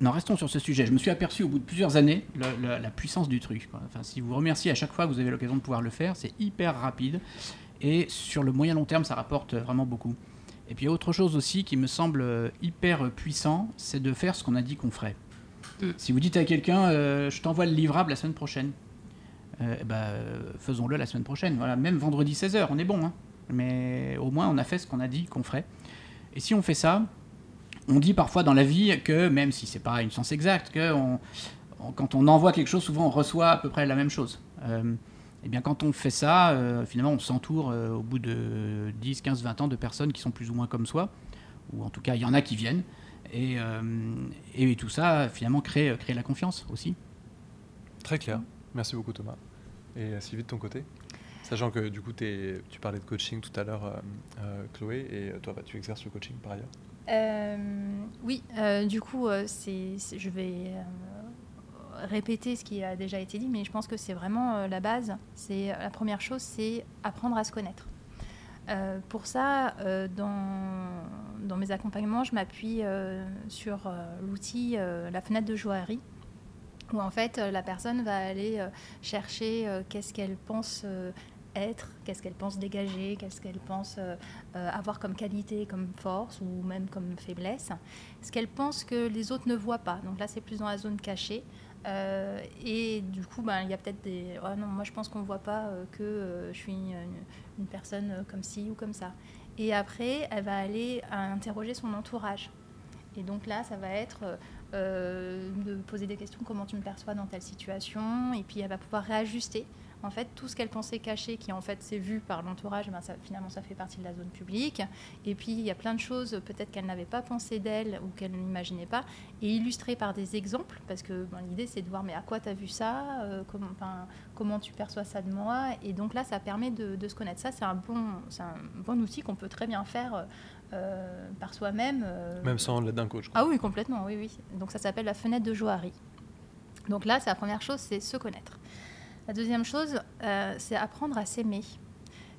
non, restons sur ce sujet. Je me suis aperçu au bout de plusieurs années la, puissance du truc. Enfin, si vous remerciez à chaque fois que vous avez l'occasion de pouvoir le faire, c'est hyper rapide. Et sur le moyen long terme, ça rapporte vraiment beaucoup. Et puis autre chose aussi qui me semble hyper puissant, c'est de faire ce qu'on a dit qu'on ferait. Mm. Si vous dites à quelqu'un, euh, je t'envoie le livrable la semaine prochaine, euh, bah, faisons-le la semaine prochaine. Voilà, même vendredi 16h, on est bon. Hein. Mais au moins, on a fait ce qu'on a dit qu'on ferait. Et si on fait ça, on dit parfois dans la vie que, même si c'est pas une sens exacte, que quand on envoie quelque chose, souvent on reçoit à peu près la même chose. et euh, eh bien, quand on fait ça, euh, finalement, on s'entoure euh, au bout de 10, 15, 20 ans de personnes qui sont plus ou moins comme soi, ou en tout cas, il y en a qui viennent. Et, tout ça, finalement, crée, crée la confiance aussi. Très clair. Merci beaucoup, Thomas. Et Sylvie, de ton côté? Sachant que du coup, tu parlais de coaching tout à l'heure, Chloé, et toi, bah, tu exerces le coaching par ailleurs euh, oui, euh, du coup, euh, c'est, je vais répéter ce qui a déjà été dit, mais je pense que c'est vraiment la base. La première chose, c'est apprendre à se connaître. pour ça, dans, dans, mes accompagnements, je m'appuie sur l'outil la fenêtre de joaillerie, où en fait la personne va aller chercher qu'est-ce qu'elle pense qu'est-ce qu'elle pense dégager, qu'est-ce qu'elle pense euh, euh, avoir comme qualité, comme force ou même comme faiblesse, ce qu'elle pense que les autres ne voient pas. Donc là, c'est plus dans la zone cachée. Euh, et du coup, ben, il y a peut-être des... Oh non, moi je pense qu'on ne voit pas que je suis une, personne comme ci ou comme ça. Et après, elle va aller interroger son entourage. Et donc là, ça va être de poser des questions, comment tu me perçois dans telle situation, et puis elle va pouvoir réajuster en fait, tout ce qu'elle pensait cacher, qui en fait s'est vu par l'entourage, ben, ça, finalement, ça fait partie de la zone publique. Et puis, il y a plein de choses, peut-être qu'elle n'avait pas pensé d'elle ou qu'elle n'imaginait pas, et illustrées par des exemples, parce que l'idée, c'est de voir, mais à quoi tu as vu ça euh, comment, comment tu perçois ça de moi? Et donc là, ça permet de, se connaître. Ça, c'est un, bon, un bon outil qu'on peut très bien faire. Euh, par soi-même. Euh, Même sans l'aide d'un coach. Ah oui, complètement, oui, oui. Donc ça s'appelle la fenêtre de Johari. Donc là, c'est la première chose, c'est se connaître. La deuxième chose, euh, c'est apprendre à s'aimer.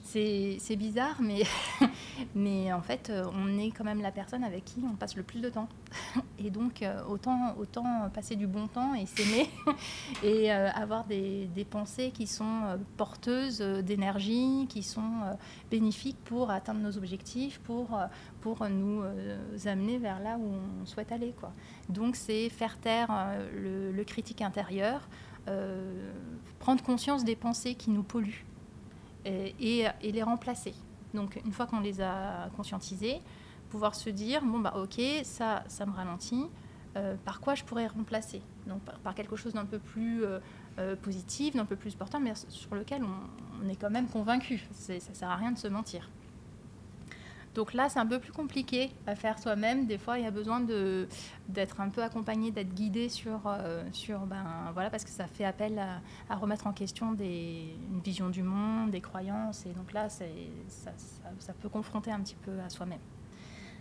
C'est bizarre, *laughs* mais, en fait, euh, on est quand même la personne avec qui on passe le plus de temps. *laughs* Et donc, euh, autant, passer du bon temps et s'aimer *laughs* et avoir des, pensées qui sont porteuses d'énergie, qui sont bénéfiques pour atteindre nos objectifs, pour, nous amener vers là où on souhaite aller. Donc, c'est faire taire le critique intérieur, euh, prendre conscience des pensées qui nous polluent et, les remplacer. Donc une fois qu'on les a conscientisées, pouvoir se dire bon bah ok ça ça me ralentit. Euh, par quoi je pourrais remplacer? Donc par, quelque chose d'un peu plus euh, positif, d'un peu plus portant, mais sur lequel on, on est quand même convaincu. Ça sert à rien de se mentir. Donc là, c'est un peu plus compliqué à faire soi-même. Des fois, il y a besoin d'être un peu accompagné, d'être guidé sur, euh, sur ben, voilà, parce que ça fait appel à, remettre en question des, une vision du monde, des croyances. Et donc là, ça, peut confronter un petit peu à soi-même.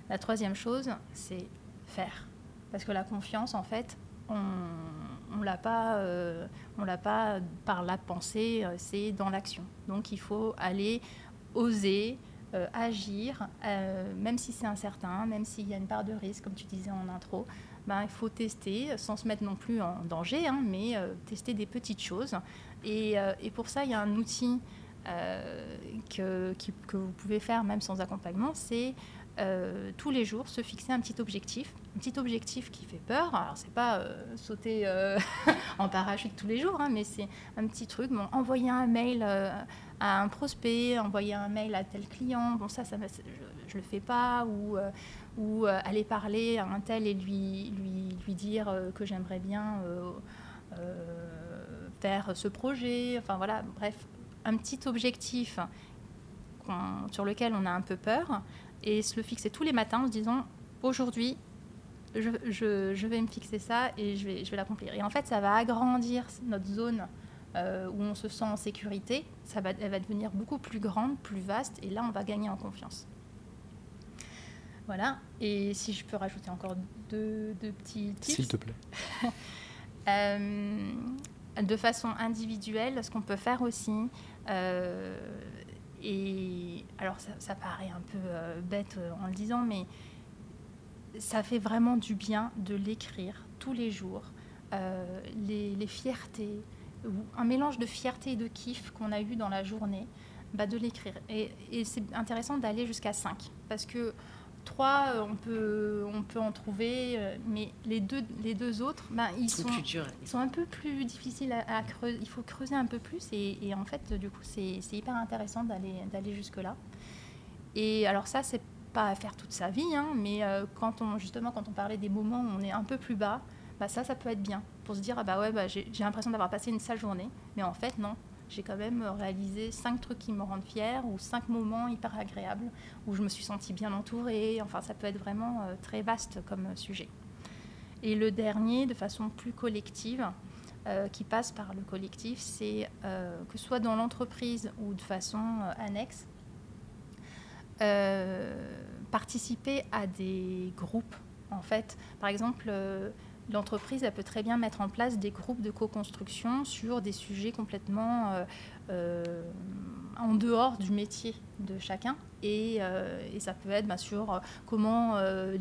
La troisième chose, c'est faire. Parce que la confiance, en fait, on ne l'a pas, euh, on l'a pas par la pensée, euh, c'est dans l'action. Donc il faut aller oser, euh, agir, euh, même si c'est incertain, même s'il y a une part de risque, comme tu disais en intro, ben, il faut tester sans se mettre non plus en danger, hein, mais euh, tester des petites choses. Et, et, pour ça, il y a un outil que, que, vous pouvez faire même sans accompagnement, c'est tous les jours se fixer un petit objectif, un petit objectif qui fait peur. Alors c'est pas sauter *laughs* en parachute tous les jours, hein, mais c'est un petit truc. Bon, envoyer un mail à un prospect, envoyer un mail à tel client, bon ça, ça je, ne le fais pas, ou, euh, euh, aller parler à un tel et lui, lui, lui dire euh, que j'aimerais bien faire ce projet, enfin voilà, bref, un petit objectif sur lequel on a un peu peur, et se le fixer tous les matins en se disant, aujourd'hui, je, je, je, vais me fixer ça et je vais, je vais l'accomplir. Et en fait, ça va agrandir notre zone euh, où on se sent en sécurité, ça va, elle va devenir beaucoup plus grande, plus vaste, et là, on va gagner en confiance. Voilà. Et si je peux rajouter encore deux, petits tips. S'il te plaît. *laughs* Euh, de façon individuelle, ce qu'on peut faire aussi, euh, et alors ça, ça, paraît un peu bête en le disant, mais ça fait vraiment du bien de l'écrire tous les jours. Les, les, fiertés, un mélange de fierté et de kiff qu'on a eu dans la journée, bah de l'écrire. Et, c'est intéressant d'aller jusqu'à 5, parce que 3, euh, on peut, on peut en trouver, euh, mais les deux, les deux autres, bah, ils, sont, ils sont un peu plus difficiles à, creuser. Il faut creuser un peu plus, et, en fait, du coup, c'est hyper intéressant d'aller jusque-là. Et alors ça, c'est pas à faire toute sa vie, hein, mais euh, quand on, justement, quand on parlait des moments où on est un peu plus bas, bah ça, ça peut être bien pour se dire ah bah ouais, bah, j'ai l'impression d'avoir passé une sale journée, mais en fait non. J'ai quand même réalisé cinq trucs qui me rendent fière ou cinq moments hyper agréables où je me suis sentie bien entourée. Enfin, ça peut être vraiment euh, très vaste comme sujet. Et le dernier, de façon plus collective, euh, qui passe par le collectif, c'est euh, que soit dans l'entreprise ou de façon annexe, participer à des groupes. En fait, par exemple, l'entreprise elle peut très bien mettre en place des groupes de co-construction sur des sujets complètement euh, euh, en dehors du métier de chacun. Et, euh, ça peut être bien sûr comment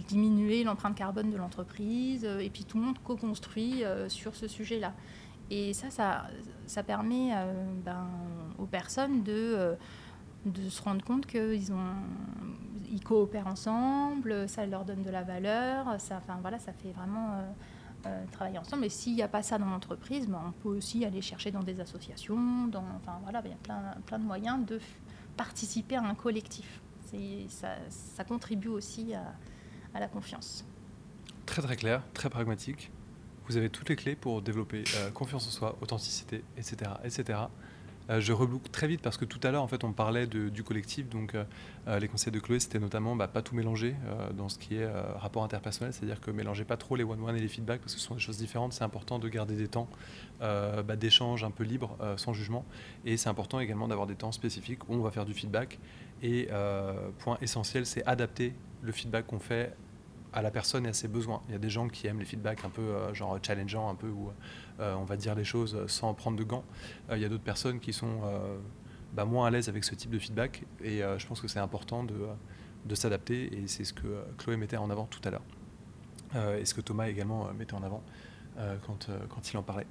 diminuer l'empreinte carbone de l'entreprise. et puis tout le monde co-construit sur ce sujet-là. Et ça, ça, ça permet ben, aux personnes de, de se rendre compte qu'ils ont ils coopèrent ensemble, ça leur donne de la valeur, ça, enfin, voilà, ça fait vraiment travailler ensemble. Et s'il n'y a pas ça dans l'entreprise, ben, on peut aussi aller chercher dans des associations. Dans, enfin, voilà, il y a plein, plein de moyens de participer à un collectif. Ça, ça, contribue aussi à, la confiance. très très clair, très pragmatique. Vous avez toutes les clés pour développer confiance en soi, authenticité, etc. etc. Euh, je reboucle très vite parce que tout à l'heure, en fait, on parlait du collectif. Donc, euh, euh, les conseils de Chloé, c'était notamment bah, pas tout mélanger dans ce qui est rapport interpersonnel, c'est-à-dire que mélangez pas trop les one-one et les feedbacks parce que ce sont des choses différentes. C'est important de garder des temps bah, d'échange un peu libre, sans jugement. Et c'est important également d'avoir des temps spécifiques où on va faire du feedback. Et point essentiel, c'est adapter le feedback qu'on fait à la personne et à ses besoins. Il y a des gens qui aiment les feedbacks un peu genre challengeant, un peu euh, on va dire les choses sans prendre de gants. Euh, il y a d'autres personnes qui sont bah, moins à l'aise avec ce type de feedback et je pense que c'est important de, s'adapter et c'est ce que Chloé mettait en avant tout à l'heure et ce que Thomas également mettait en avant quand il en parlait.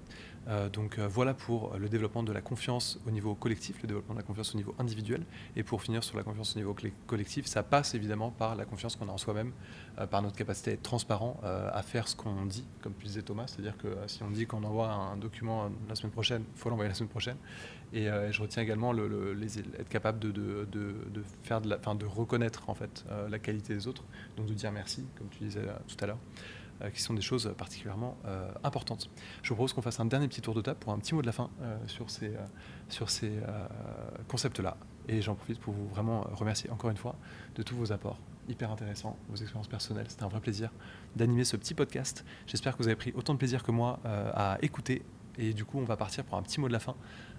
Euh, donc euh, voilà pour le développement de la confiance au niveau collectif, le développement de la confiance au niveau individuel. Et pour finir sur la confiance au niveau collectif, ça passe évidemment par la confiance qu'on a en soi-même, euh, par notre capacité à être transparent, à faire ce qu'on dit, comme disait Thomas. C'est-à-dire que si on dit qu'on envoie un document la semaine prochaine, il faut l'envoyer la semaine prochaine. Et je retiens également être capable de, faire de, de reconnaître en fait la qualité des autres, donc de dire merci, comme tu disais tout à l'heure. Euh, qui sont des choses particulièrement euh, importantes. Je vous propose qu'on fasse un dernier petit tour de table pour un petit mot de la fin euh, sur ces, sur ces concepts-là. Et j'en profite pour vous vraiment remercier encore une fois de tous vos apports hyper intéressants, vos expériences personnelles. C'était un vrai plaisir d'animer ce petit podcast. J'espère que vous avez pris autant de plaisir que moi à écouter. Et du coup, on va partir pour un petit mot de la fin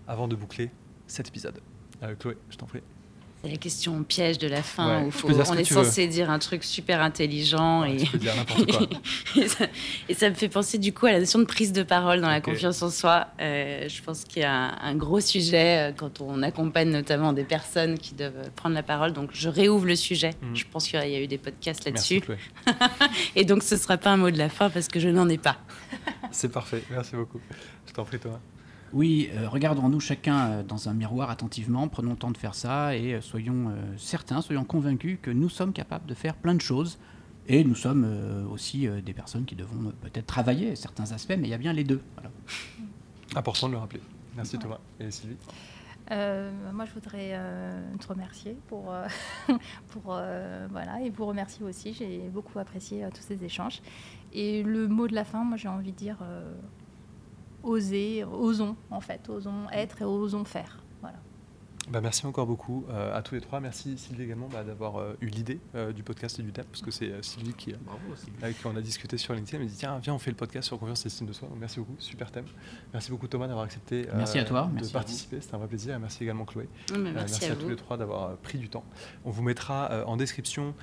avant de boucler cet épisode. Chloé, je t'en prie. C'est la question piège de la fin où on est censé dire un truc super intelligent et, dire quoi. *laughs* et, ça, me fait penser du coup à la notion de prise de parole dans la confiance en soi. Euh, je pense qu'il y a un, gros sujet euh, quand on accompagne notamment des personnes qui doivent prendre la parole. Donc je réouvre le sujet. Mm. Je pense qu'il y a eu des podcasts là-dessus. *laughs* et donc ce ne sera pas un mot de la fin parce que je n'en ai pas. C'est parfait. Merci beaucoup. Je t'en prie Thomas. Oui, euh, regardons-nous chacun euh, dans un miroir attentivement, prenons le temps de faire ça et euh, soyons certains, soyons convaincus que nous sommes capables de faire plein de choses. Et nous sommes aussi des personnes qui devons peut-être travailler certains aspects, mais il y a bien les deux. Important de le rappeler. Merci Thomas. Et Sylvie moi, je voudrais te remercier pour, *laughs* pour voilà, et vous remercier aussi. J'ai beaucoup apprécié tous ces échanges. Et le mot de la fin, moi, j'ai envie de dire oser, osons en fait, osons être et osons faire. Bah, merci encore beaucoup euh, à tous les trois. Merci Sylvie également bah, d'avoir euh, eu l'idée euh, du podcast et du thème, parce que c'est Sylvie qui, avec qui on a discuté sur LinkedIn. Elle m'a dit tiens, viens, on fait le podcast sur confiance et estime de soi. merci beaucoup, super thème. Merci beaucoup Thomas d'avoir accepté merci à toi, de participer. C'était un vrai plaisir. Et merci également Chloé. merci, à, tous les trois d'avoir pris du temps. On vous mettra en description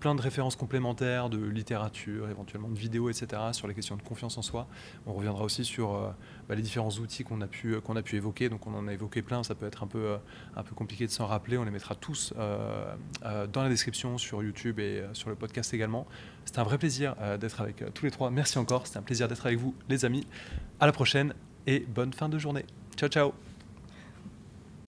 plein de références complémentaires de littérature, éventuellement de vidéos, etc. sur les questions de confiance en soi. On reviendra aussi sur bah, les différents outils qu'on a, pu, qu'on a pu évoquer. Donc on en a évoqué plein, ça peut être un peu, un peu compliqué de s'en rappeler. On les mettra tous euh, euh, dans la description sur YouTube et euh, sur le podcast également. C'était un vrai plaisir d'être avec tous les trois. Merci encore, c'était un plaisir d'être avec vous les amis. À la prochaine et bonne fin de journée. Ciao ciao